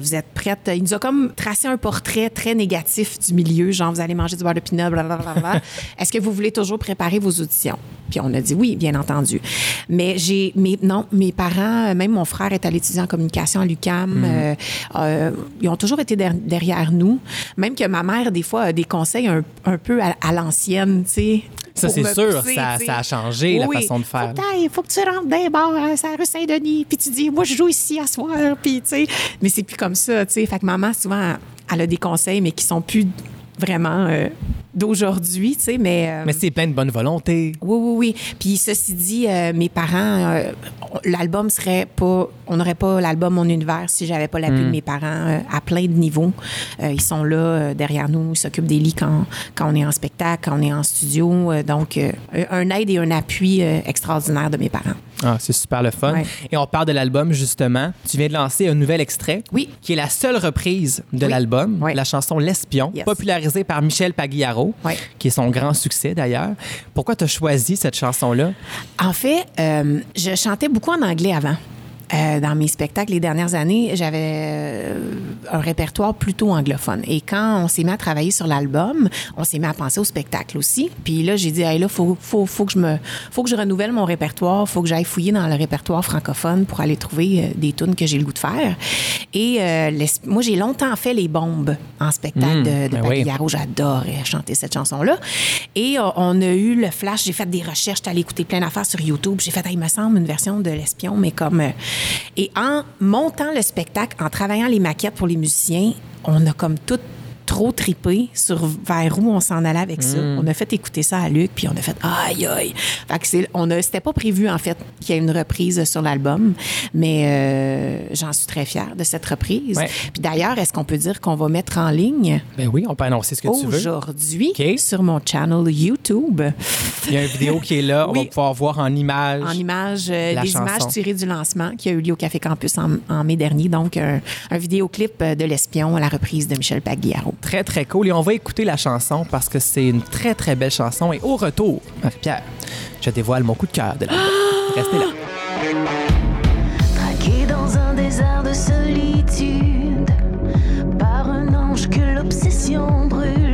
Speaker 3: vous êtes prête. Il nous a comme tracé un portrait très négatif du milieu, genre vous allez manger du beurre de pinot, blablabla. Est-ce que vous voulez toujours préparer vos auditions? Puis on a dit oui, bien entendu. Mais j'ai, mais non, mes parents, même mon frère est allé étudier en communication à l'UCAM. euh, euh, ils ont toujours été der- derrière nous. Même que ma mère, des fois, a des conseils un, un peu à, à l'ancienne, tu sais.
Speaker 1: Ça, c'est sûr,
Speaker 3: pousser,
Speaker 1: ça- ça a changé, la façon de faire.
Speaker 3: Faut t'ailles, faut que tu rentres d'un bar à la rue Saint-Denis, puis tu dis, moi, je joue ici à soir, puis tu sais. Mais c'est plus comme ça, tu sais. Fait que maman, souvent, elle a des conseils, mais qui sont plus vraiment euh, d'aujourd'hui, tu sais. Mais, euh,
Speaker 1: Mais c'est plein de bonne volonté.
Speaker 3: oui, oui, oui. Puis ceci dit, euh, mes parents, euh, l'album serait pas, on n'aurait pas l'album Mon Univers si j'avais pas l'appui
Speaker 1: Mm.
Speaker 3: de mes parents à plein de niveaux. Ils sont là derrière nous, ils s'occupent des lits quand, quand on est en spectacle, quand on est en studio. Donc, un aide et un appui extraordinaire de mes parents.
Speaker 1: Ah, c'est super le fun.
Speaker 3: Ouais.
Speaker 1: Et on parle de l'album, justement. Tu viens de lancer un nouvel extrait.
Speaker 3: Oui.
Speaker 1: Qui est la seule reprise de
Speaker 3: Oui.
Speaker 1: l'album,
Speaker 3: Oui.
Speaker 1: la chanson L'Espion,
Speaker 3: Yes.
Speaker 1: popularisée par Michel Pagliaro,
Speaker 3: Oui.
Speaker 1: qui est son grand succès d'ailleurs. Pourquoi tu as choisi cette chanson-là?
Speaker 3: En fait, euh, je chantais beaucoup en anglais avant. Euh, dans mes spectacles les dernières années, j'avais euh, un répertoire plutôt anglophone. Et quand on s'est mis à travailler sur l'album, on s'est mis à penser au spectacle aussi. Puis là, j'ai dit, hey, là, faut, faut, faut que je me, faut que je renouvelle mon répertoire, faut que j'aille fouiller dans le répertoire francophone pour aller trouver euh, des tunes que j'ai le goût de faire. Et euh, l'es- moi, j'ai longtemps fait les bombes en spectacle
Speaker 1: Mmh,
Speaker 3: de, de
Speaker 1: ben oui.
Speaker 3: J'adorais chanter cette chanson-là. Et on a eu le flash. J'ai fait des recherches, j'étais allée écouter plein d'affaires sur YouTube. J'ai fait, il me semble, une version de L'Espion, mais comme. Et en montant le spectacle, en travaillant les maquettes pour les musiciens, on a comme tout trop tripé sur vers où on s'en allait avec ça. On a fait écouter ça à Luc, puis on a fait aïe aïe. Fait que on a, c'était pas prévu en fait qu'il y ait une reprise sur l'album, mais euh, j'en suis très fière de cette reprise.
Speaker 1: Ouais.
Speaker 3: Puis d'ailleurs, est-ce qu'on peut dire qu'on va mettre en ligne?
Speaker 1: Ben oui, on peut annoncer ce que tu veux.
Speaker 3: aujourd'hui sur mon channel YouTube
Speaker 1: Il y a une vidéo qui est là. On va pouvoir voir en images.
Speaker 3: en images, euh,
Speaker 1: chanson.
Speaker 3: images tirées du lancement qui a eu lieu au Café Campus en, en mai dernier. Donc, un, un vidéoclip euh, de L'Espion à la reprise de Michel Pagliaro.
Speaker 1: Très, très cool. Et on va écouter la chanson parce que c'est une très, très belle chanson. Et au retour, Marie-Pierre, je dévoile mon coup de cœur de l'album. Restez là.
Speaker 4: Traqué dans un désert de solitude, par un ange que l'obsession brûle,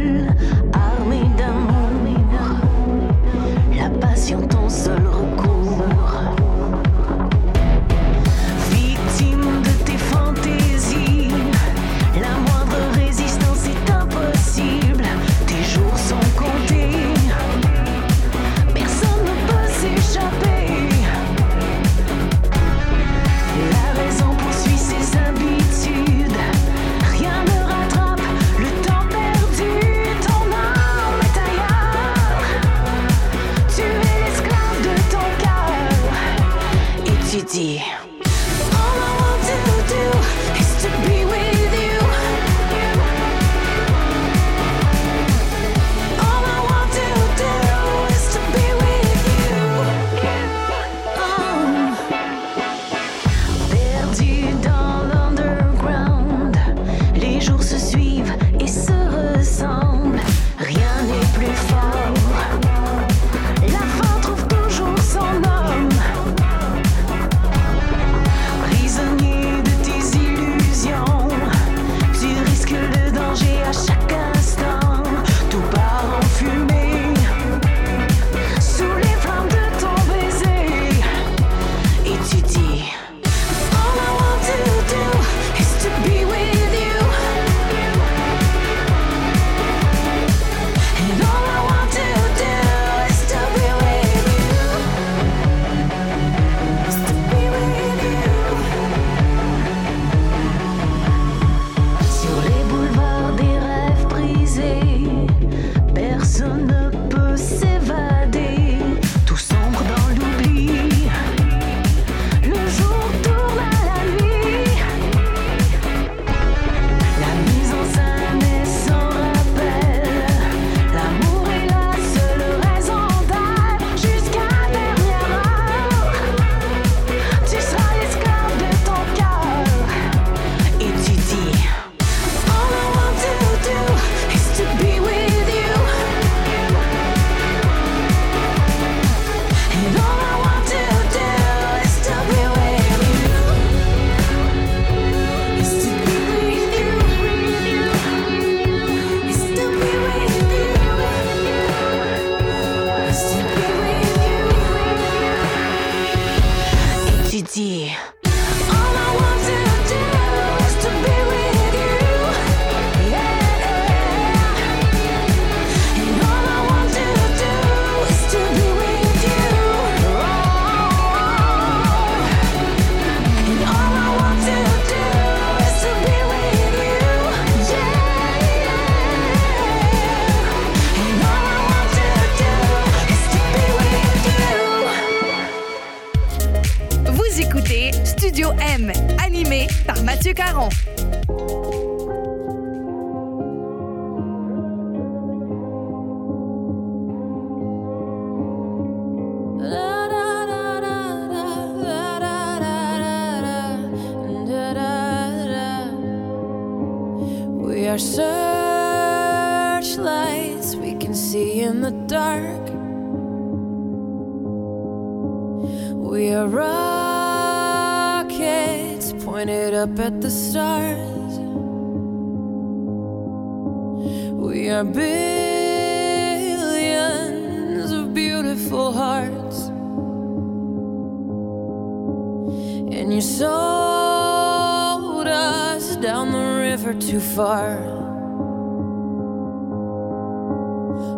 Speaker 6: never too far.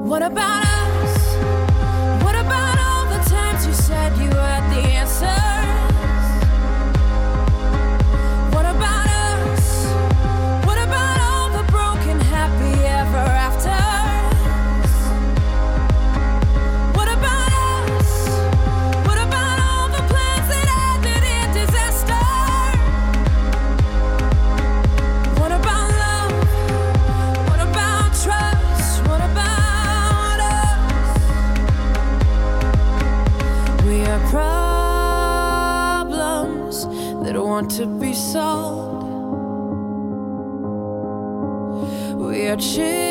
Speaker 6: What about us? We are children.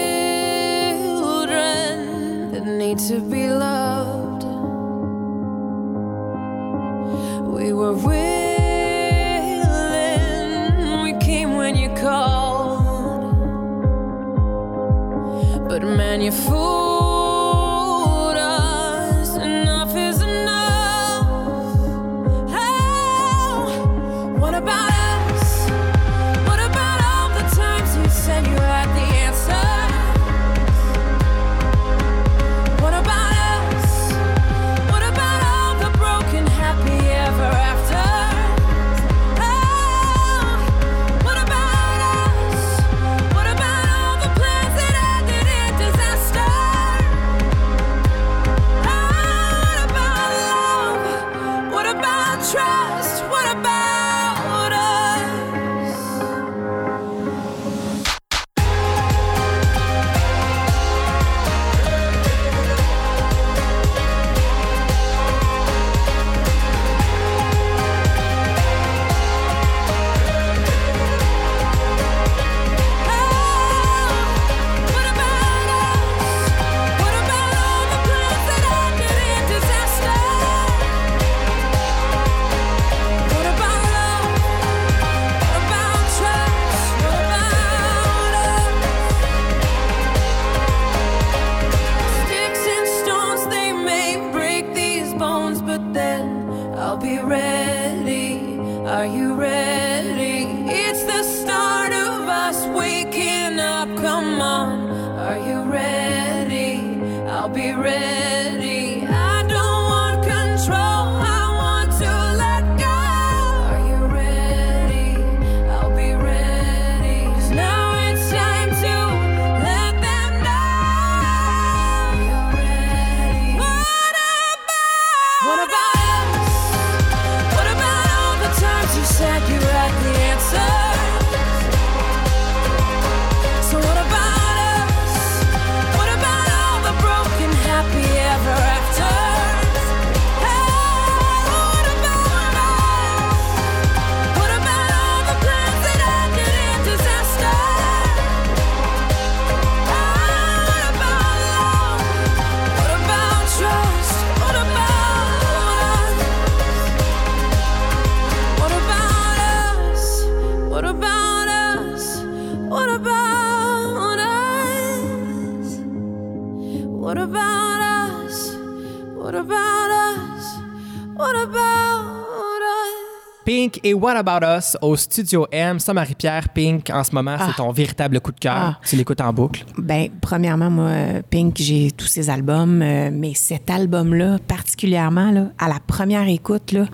Speaker 1: Pink et What About Us au Studio M. Ça, Marie-Pierre, Pink, en ce moment, c'est ton véritable coup de cœur.
Speaker 3: Ah.
Speaker 1: Tu l'écoutes en boucle.
Speaker 3: Ben, premièrement, moi, Pink, j'ai tous ses albums, euh, mais cet album-là, particulièrement, là, à la première écoute, là,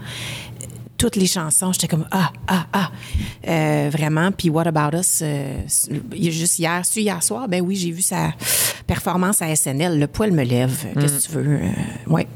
Speaker 3: toutes les chansons, j'étais comme ah, ah, ah. Euh, vraiment. Puis What About Us, euh, juste hier, su hier soir, ben oui, j'ai vu sa performance à SNL. Le poil me lève. Qu'est-ce que tu veux? Euh, ouais.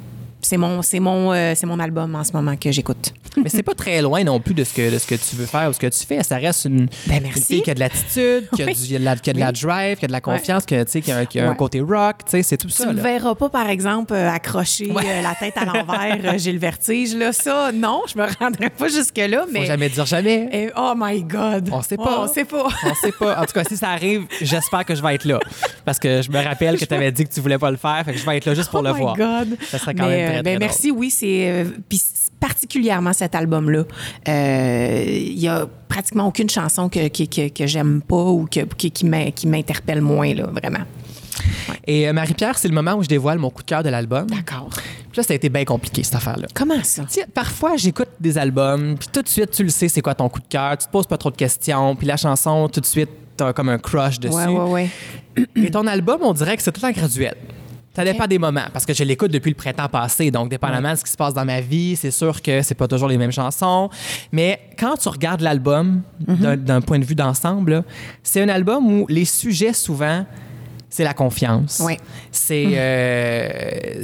Speaker 3: C'est mon, c'est mon, euh, c'est mon album en ce moment que j'écoute.
Speaker 1: Mais c'est pas très loin non plus de ce, que, de ce que tu veux faire ou ce que tu fais. Ça reste une,
Speaker 3: Ben,
Speaker 1: une fille qui a de l'attitude, qui a,
Speaker 3: Oui.
Speaker 1: du- de la, qui a de la drive, qui a de la confiance, qui a, tu sais, qui a, qui a un
Speaker 3: Ouais.
Speaker 1: côté rock. tu sais, C'est tout
Speaker 3: Tu
Speaker 1: ça.
Speaker 3: me
Speaker 1: là.
Speaker 3: verras pas, par exemple, euh, accrocher
Speaker 1: Ouais.
Speaker 3: euh, la tête à l'envers, euh, j'ai le vertige. Là, ça, non, je me rendrai pas jusque-là.
Speaker 1: Faut
Speaker 3: Mais
Speaker 1: jamais dire jamais.
Speaker 3: Et- oh my God!
Speaker 1: On sait pas.
Speaker 3: Oh, on sait pas.
Speaker 1: On sait pas. En tout cas, si ça arrive, j'espère que je vais être là. Parce que je me rappelle que tu avais dit que tu voulais pas le faire. Fait que je vais être là juste pour
Speaker 3: oh
Speaker 1: le
Speaker 3: my
Speaker 1: voir.
Speaker 3: God.
Speaker 1: Ça serait quand
Speaker 3: Mais,
Speaker 1: même très,
Speaker 3: euh, ben, merci, oui, c'est euh, puis c- particulièrement cet album-là. Euh, Il y a pratiquement aucune chanson que, que, que, que j'aime pas ou que, qui, qui m'in- qui m'interpelle moins, là, vraiment.
Speaker 1: Et euh, Marie-Pierre, c'est le moment où je dévoile mon coup de cœur de l'album.
Speaker 3: D'accord.
Speaker 1: Puis là, ça a été bien compliqué, cette affaire-là.
Speaker 3: Comment ça?
Speaker 1: Parfois, j'écoute des albums, puis tout de suite, tu le sais, c'est quoi ton coup de cœur. Tu te poses pas trop de questions, puis la chanson, tout de suite, t'as comme un crush dessus.
Speaker 3: Ouais, ouais, ouais.
Speaker 1: Et ton album, on dirait que c'est tout temps graduel. Ça dépend des moments, parce que je l'écoute depuis le printemps passé, donc dépendamment de ce qui se passe dans ma vie, c'est sûr que c'est pas toujours les mêmes chansons. Mais quand tu regardes l'album d'un- d'un point de vue d'ensemble, c'est un album où les sujets, souvent, c'est la confiance.
Speaker 3: Ouais.
Speaker 1: C'est euh,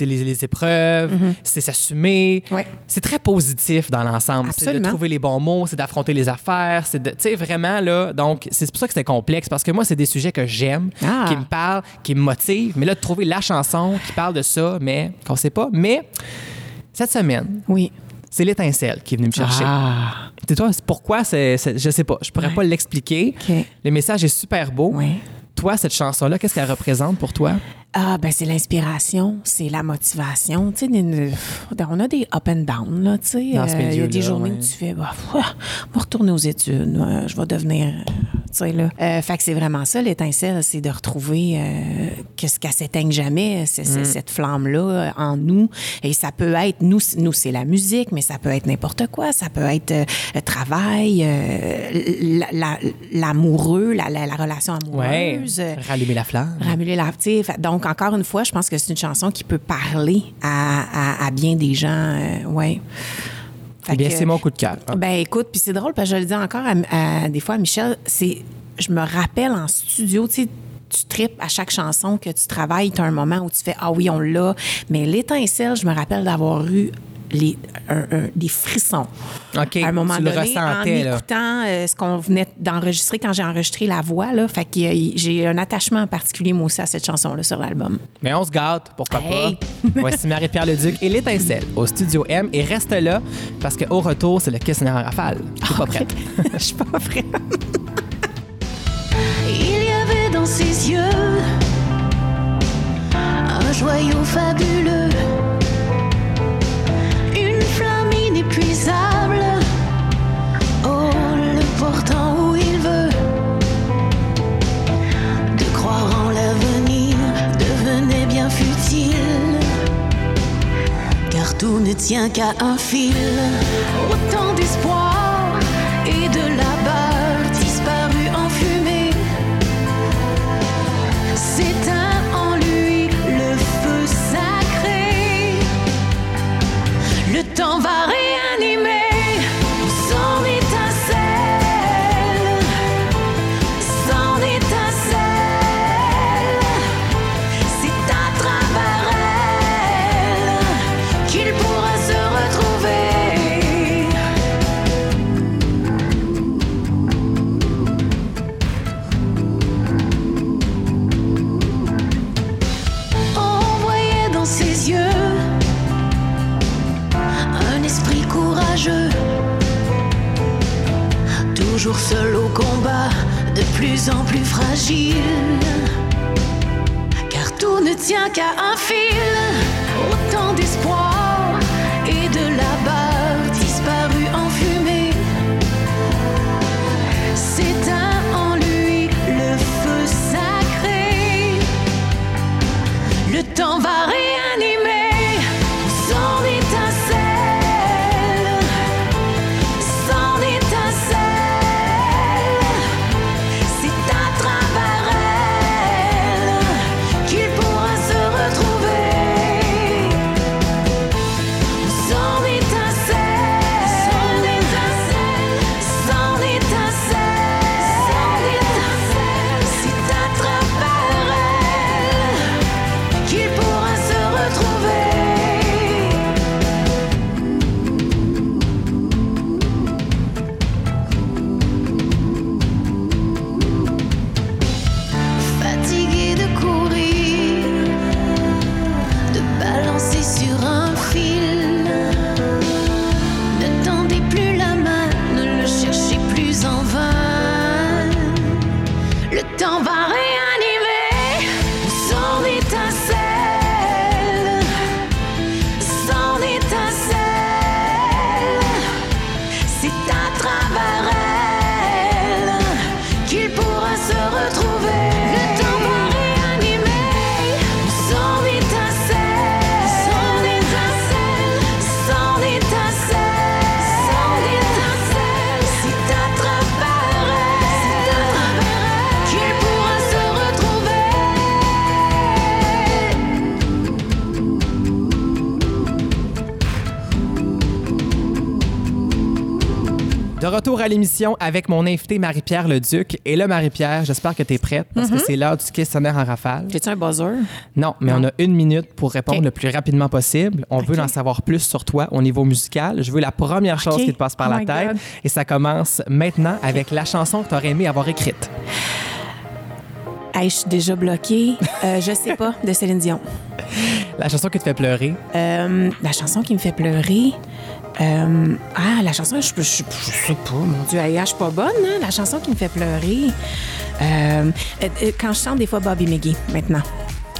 Speaker 1: les, les épreuves, c'est s'assumer. C'est très positif dans l'ensemble. C'est de trouver les bons mots, c'est d'affronter les affaires, c'est de, tu sais, vraiment, là, donc, c'est pour ça que c'est complexe, parce que moi, c'est des sujets que j'aime,
Speaker 3: Ah.
Speaker 1: qui me parlent, qui me motivent, mais là, de trouver la chanson qui parle de ça, mais qu'on sait pas. Mais cette semaine,
Speaker 3: Oui.
Speaker 1: c'est l'étincelle qui est venu me chercher.
Speaker 3: Ah.
Speaker 1: C'est toi, c'est pourquoi, c'est, je sais pas, je pourrais
Speaker 3: Ouais.
Speaker 1: pas l'expliquer.
Speaker 3: OK.
Speaker 1: Le message est super beau.
Speaker 3: Ouais.
Speaker 1: Toi, cette chanson-là, qu'est-ce qu'elle représente pour toi?
Speaker 3: Ah, ben c'est l'inspiration, c'est la motivation. Tu sais, on a des up and down, là, tu sais.
Speaker 1: Dans ce
Speaker 3: Euh, Il y a des journées
Speaker 1: ouais.
Speaker 3: où tu fais, bah, je vais retourner aux études, euh, je vais devenir, tu sais, là. Euh, fait que c'est vraiment ça, l'étincelle, c'est de retrouver euh, que ce qu'elle s'éteigne jamais, c'est,
Speaker 1: Mm.
Speaker 3: cette flamme-là en nous. Et ça peut être, nous, nous c'est la musique, mais ça peut être n'importe quoi. Ça peut être le travail, la- la- l'amoureux, la, la- la relation amoureuse. euh,
Speaker 1: Rallumer la flamme.
Speaker 3: Ramuler la tu sais, fait- Donc, encore une fois, je pense que c'est une chanson qui peut parler à, à- à bien des gens. euh, ouais. Fait
Speaker 1: Eh bien, c'est mon coup de cœur.
Speaker 3: Ben, écoute, puis c'est drôle, parce que je le dis encore à, à- des fois à Michel, c'est, je me rappelle en studio, tu sais, tu tripes à chaque chanson que tu travailles, tu as un moment où tu fais Ah oui, on l'a. Mais l'étincelle, je me rappelle d'avoir eu les, un- un- des frissons.
Speaker 1: OK,
Speaker 3: À un moment
Speaker 1: tu le
Speaker 3: donné,
Speaker 1: ressentais,
Speaker 3: en écoutant euh, ce qu'on venait d'enregistrer quand j'ai enregistré la voix, là, fait que euh, j'ai un attachement particulier, moi aussi, à cette chanson-là sur l'album.
Speaker 1: Mais on se gâte, pourquoi
Speaker 3: Hey!
Speaker 1: pas. Voici Marie-Pierre Leduc et l'étincelle au Studio M. Et reste là, parce qu'au retour, c'est le questionnaire en rafale. Je suis pas prête.
Speaker 3: Je suis pas prête.
Speaker 4: Il y avait dans ses yeux un joyau fabuleux, Oh, le portant où il veut. De croire en l'avenir devenait bien futile. Car tout ne tient qu'à un fil. Autant d'espoir et de labeur disparu en fumée. S'éteint en lui le feu sacré. Le temps va plus fragile. Car tout ne tient qu'à un fil,
Speaker 1: à l'émission avec mon invité Marie-Pierre Leduc. Et là, Marie-Pierre, j'espère que tu es prête parce que c'est l'heure du questionnaire en rafale.
Speaker 3: J'ai-tu un buzzer?
Speaker 1: Non, mais
Speaker 3: Non.
Speaker 1: on a une minute pour répondre le plus rapidement possible. On veut en savoir plus sur toi au niveau musical. Je veux la première chose qui te passe par
Speaker 3: Oh
Speaker 1: la
Speaker 3: my
Speaker 1: tête.
Speaker 3: God.
Speaker 1: Et ça commence maintenant avec la chanson que tu aurais aimé avoir écrite.
Speaker 3: Hey, je suis déjà bloquée. Euh, je sais pas, de Céline Dion.
Speaker 1: La chanson qui te fait pleurer.
Speaker 3: Euh, la chanson qui me fait pleurer? Euh, ah, la chanson, je, je, je sais pas, mon Dieu, hey, je suis pas bonne, hein? La chanson qui me fait pleurer. Euh, euh, quand je chante des fois Bobby McGee, maintenant.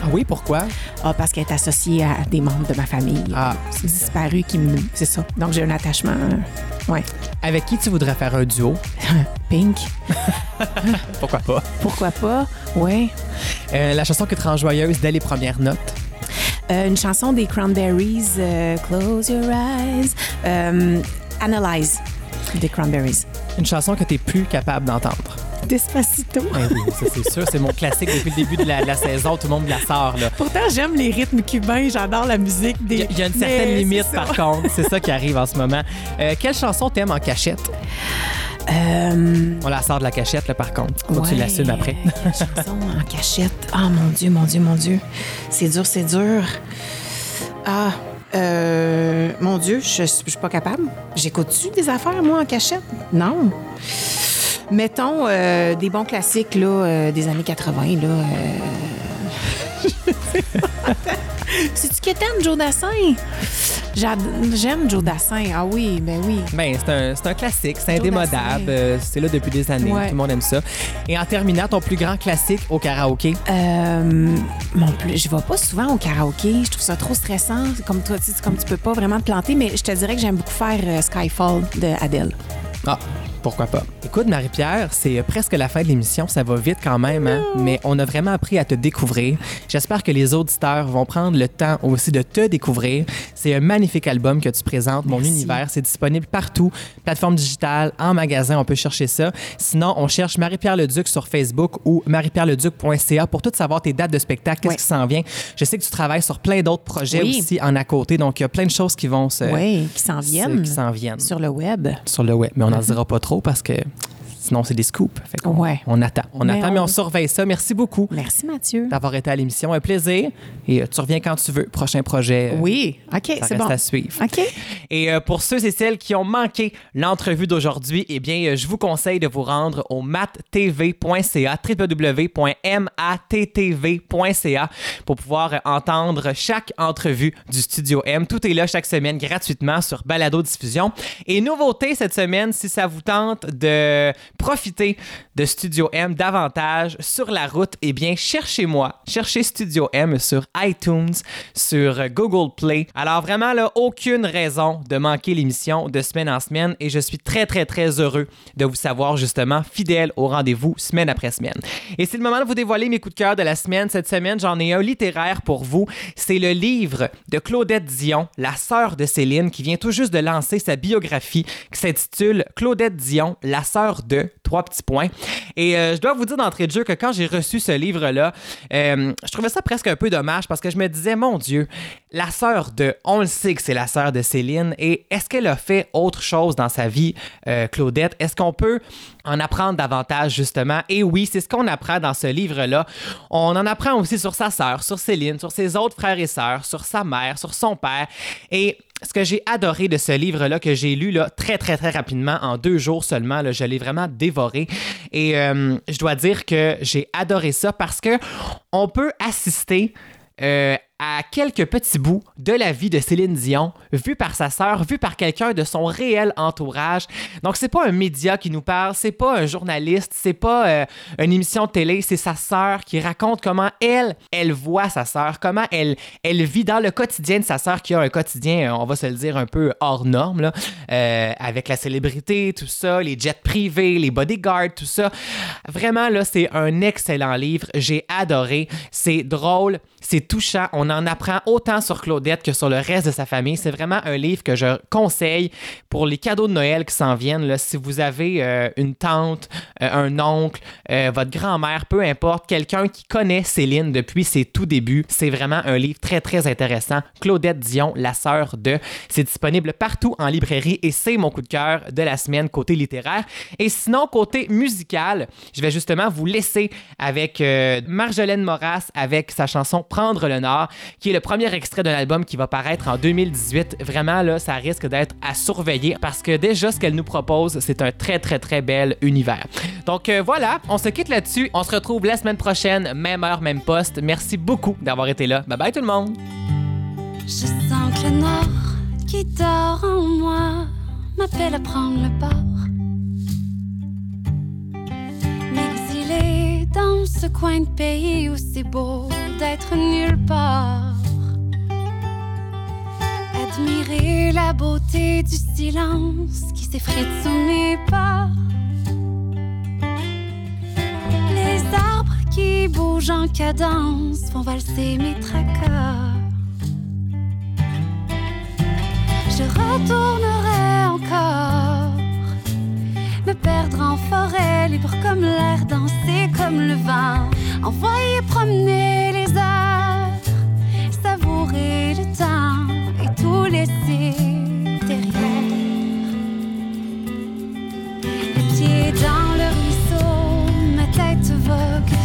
Speaker 1: Ah oui, pourquoi?
Speaker 3: Ah, parce qu'elle est associée à des membres de ma famille.
Speaker 1: Ah.
Speaker 3: C'est disparu qui me. C'est ça. Donc j'ai un attachement. euh, ouais.
Speaker 1: Avec qui tu voudrais faire un duo?
Speaker 3: Pink.
Speaker 1: Pourquoi pas?
Speaker 3: Pourquoi pas? Ouais.
Speaker 1: La chanson qui te rend joyeuse dès les premières notes?
Speaker 3: Euh, une chanson des Cranberries, euh, Close Your Eyes. Euh, Analyze des Cranberries.
Speaker 1: Une chanson que tu es plus capable d'entendre.
Speaker 3: Despacito.
Speaker 1: Ben oui, ça c'est sûr. C'est mon classique depuis le début de la, de la saison. Tout le monde me la sort. Là.
Speaker 3: Pourtant, j'aime les rythmes cubains, j'adore la musique des.
Speaker 1: Il y, y a une certaine
Speaker 3: Mais
Speaker 1: limite, par contre. C'est ça qui arrive en ce moment. Euh, quelle chanson t'aimes en cachette?
Speaker 3: Euh,
Speaker 1: On la sort de la cachette, là, par contre. Faut que tu l'assumes après.
Speaker 3: Chanson en cachette? Ah, mon Dieu, mon Dieu, mon Dieu. C'est dur, c'est dur. Ah, euh, mon Dieu, je, je suis pas capable. J'écoute-tu des affaires, moi, en cachette? Non. Mettons euh, des bons classiques là, euh, des années 80. Là. C'est-tu qu'étaine, Joe Dassin? J'aime Joe Dassin. Ah oui, ben oui.
Speaker 1: Ben, c'est un, c'est un classique, c'est
Speaker 3: Joe
Speaker 1: indémodable. Euh, c'est là depuis des années.
Speaker 3: Ouais.
Speaker 1: Tout le monde aime ça. Et en terminant, ton plus grand classique au karaoké?
Speaker 3: Euh, mon plus, je vais pas souvent au karaoké. Je trouve ça trop stressant. Comme toi, tu comme tu peux pas vraiment te planter, mais je te dirais que j'aime beaucoup faire euh, Skyfall de Adele.
Speaker 1: Ah, pourquoi pas. Écoute, Marie-Pierre, c'est presque la fin de l'émission. Ça va vite quand même, hein? mais on a vraiment appris à te découvrir. J'espère que les auditeurs vont prendre le temps aussi de te découvrir. C'est un magnifique album que tu présentes, Mon
Speaker 3: Merci.
Speaker 1: Univers. C'est disponible partout, plateforme digitale, en magasin, on peut chercher ça. Sinon, on cherche Marie-Pierre Leduc sur Facebook ou mariepierreleduc.ca pour tout savoir tes dates de spectacle, qu'est-ce qui s'en vient. Je sais que tu travailles sur plein d'autres projets
Speaker 3: Oui.
Speaker 1: aussi en à côté, donc il y a plein de choses qui vont se...
Speaker 3: oui, qui s'en
Speaker 1: se-
Speaker 3: viennent
Speaker 1: qui s'en viennent
Speaker 3: sur le web.
Speaker 1: sur le web, mais on n'en dira pas trop parce que sinon c'est des scoops. Fait qu'on-
Speaker 3: Ouais.
Speaker 1: On attend, on
Speaker 3: Mais
Speaker 1: attend, mais
Speaker 3: on-
Speaker 1: on surveille ça. Merci beaucoup
Speaker 3: Merci, Mathieu.
Speaker 1: d'avoir été à l'émission, un plaisir. Et euh, tu reviens quand tu veux. Prochain projet. euh,
Speaker 3: Oui, OK,
Speaker 1: ça
Speaker 3: c'est bon.
Speaker 1: à suivre.
Speaker 3: OK.
Speaker 1: Et euh, pour ceux et celles qui ont manqué l'entrevue d'aujourd'hui, eh bien, euh, je vous conseille de vous rendre au mattv.ca, www.mattv.ca pour pouvoir entendre chaque entrevue du Studio M. Tout est là chaque semaine gratuitement sur Balado Diffusion. Et nouveauté cette semaine, si ça vous tente de profiter de Studio M davantage sur la route, eh bien, cherchez-moi. Cherchez Studio M sur iTunes, sur Google Play. Alors vraiment, là, aucune raison de manquer l'émission de semaine en semaine et je suis très, très, très heureux de vous savoir justement fidèle au rendez-vous semaine après semaine. Et c'est le moment de vous dévoiler mes coups de cœur de la semaine. Cette semaine, j'en ai un littéraire pour vous. C'est le livre de Claudette Dion, la sœur de Céline, qui vient tout juste de lancer sa biographie qui s'intitule Claudette Dion, la sœur de trois petits points. Et euh, je dois vous dire d'entrée de jeu que quand j'ai reçu ce livre-là, euh, je trouvais ça presque un peu dommage parce que je me disais, mon Dieu, la sœur de, on le sait que c'est la sœur de Céline, et est-ce qu'elle a fait autre chose dans sa vie, euh, Claudette? Est-ce qu'on peut en apprendre davantage, justement? Et oui, c'est ce qu'on apprend dans ce livre-là. On en apprend aussi sur sa sœur, sur Céline, sur ses autres frères et sœurs, sur sa mère, sur son père. Et ce que j'ai adoré de ce livre-là, que j'ai lu là, très, très, très rapidement, en deux jours seulement, là, je l'ai vraiment dévoré. Et euh, je dois dire que j'ai adoré ça parce que on peut assister euh, à quelques petits bouts de la vie de Céline Dion, vu par sa sœur, vu par quelqu'un de son réel entourage. Donc c'est pas un média qui nous parle, c'est pas un journaliste, c'est pas euh, une émission de télé, c'est sa sœur qui raconte comment elle, elle voit sa sœur, comment elle, elle vit dans le quotidien de sa sœur qui a un quotidien, euh, on va se le dire un peu hors norme euh, avec la célébrité, tout ça, les jets privés, les bodyguards, tout ça. Vraiment là, c'est un excellent livre, j'ai adoré, c'est drôle, c'est touchant, On en apprend autant sur Claudette que sur le reste de sa famille. C'est vraiment un livre que je conseille pour les cadeaux de Noël qui s'en viennent. Si vous avez euh, une tante, euh, un oncle, euh, votre grand-mère, peu importe, quelqu'un qui connaît Céline depuis ses tout débuts, c'est vraiment un livre très, très intéressant. Claudette Dion, la sœur de. C'est disponible partout en librairie et c'est mon coup de cœur de la semaine côté littéraire. Et sinon, côté musical, je vais justement vous laisser avec Marjolaine Moras avec sa chanson Prendre le Nord, qui est le premier extrait d'un album qui va paraître en 2018. Vraiment, là, ça risque d'être à surveiller parce que déjà, ce qu'elle nous propose, c'est un très, très, très bel univers. Donc euh, voilà, on se quitte là-dessus. On se retrouve la semaine prochaine, même heure, même poste. Merci beaucoup d'avoir été là. Bye bye tout le monde.
Speaker 5: Je sens que le nord qui dort en moi m'appelle à prendre le. Dans ce coin de pays où c'est beau d'être nulle part. Admirer la beauté du silence qui s'effrite sous mes pas. Les arbres qui bougent en cadence font valser mes tracas. Je retournerai encore me perdre en forêt, libre comme l'air, danser comme le vent, envoyer promener les heures, savourer le temps et tout laisser derrière. Les pieds dans le ruisseau, ma tête vogue,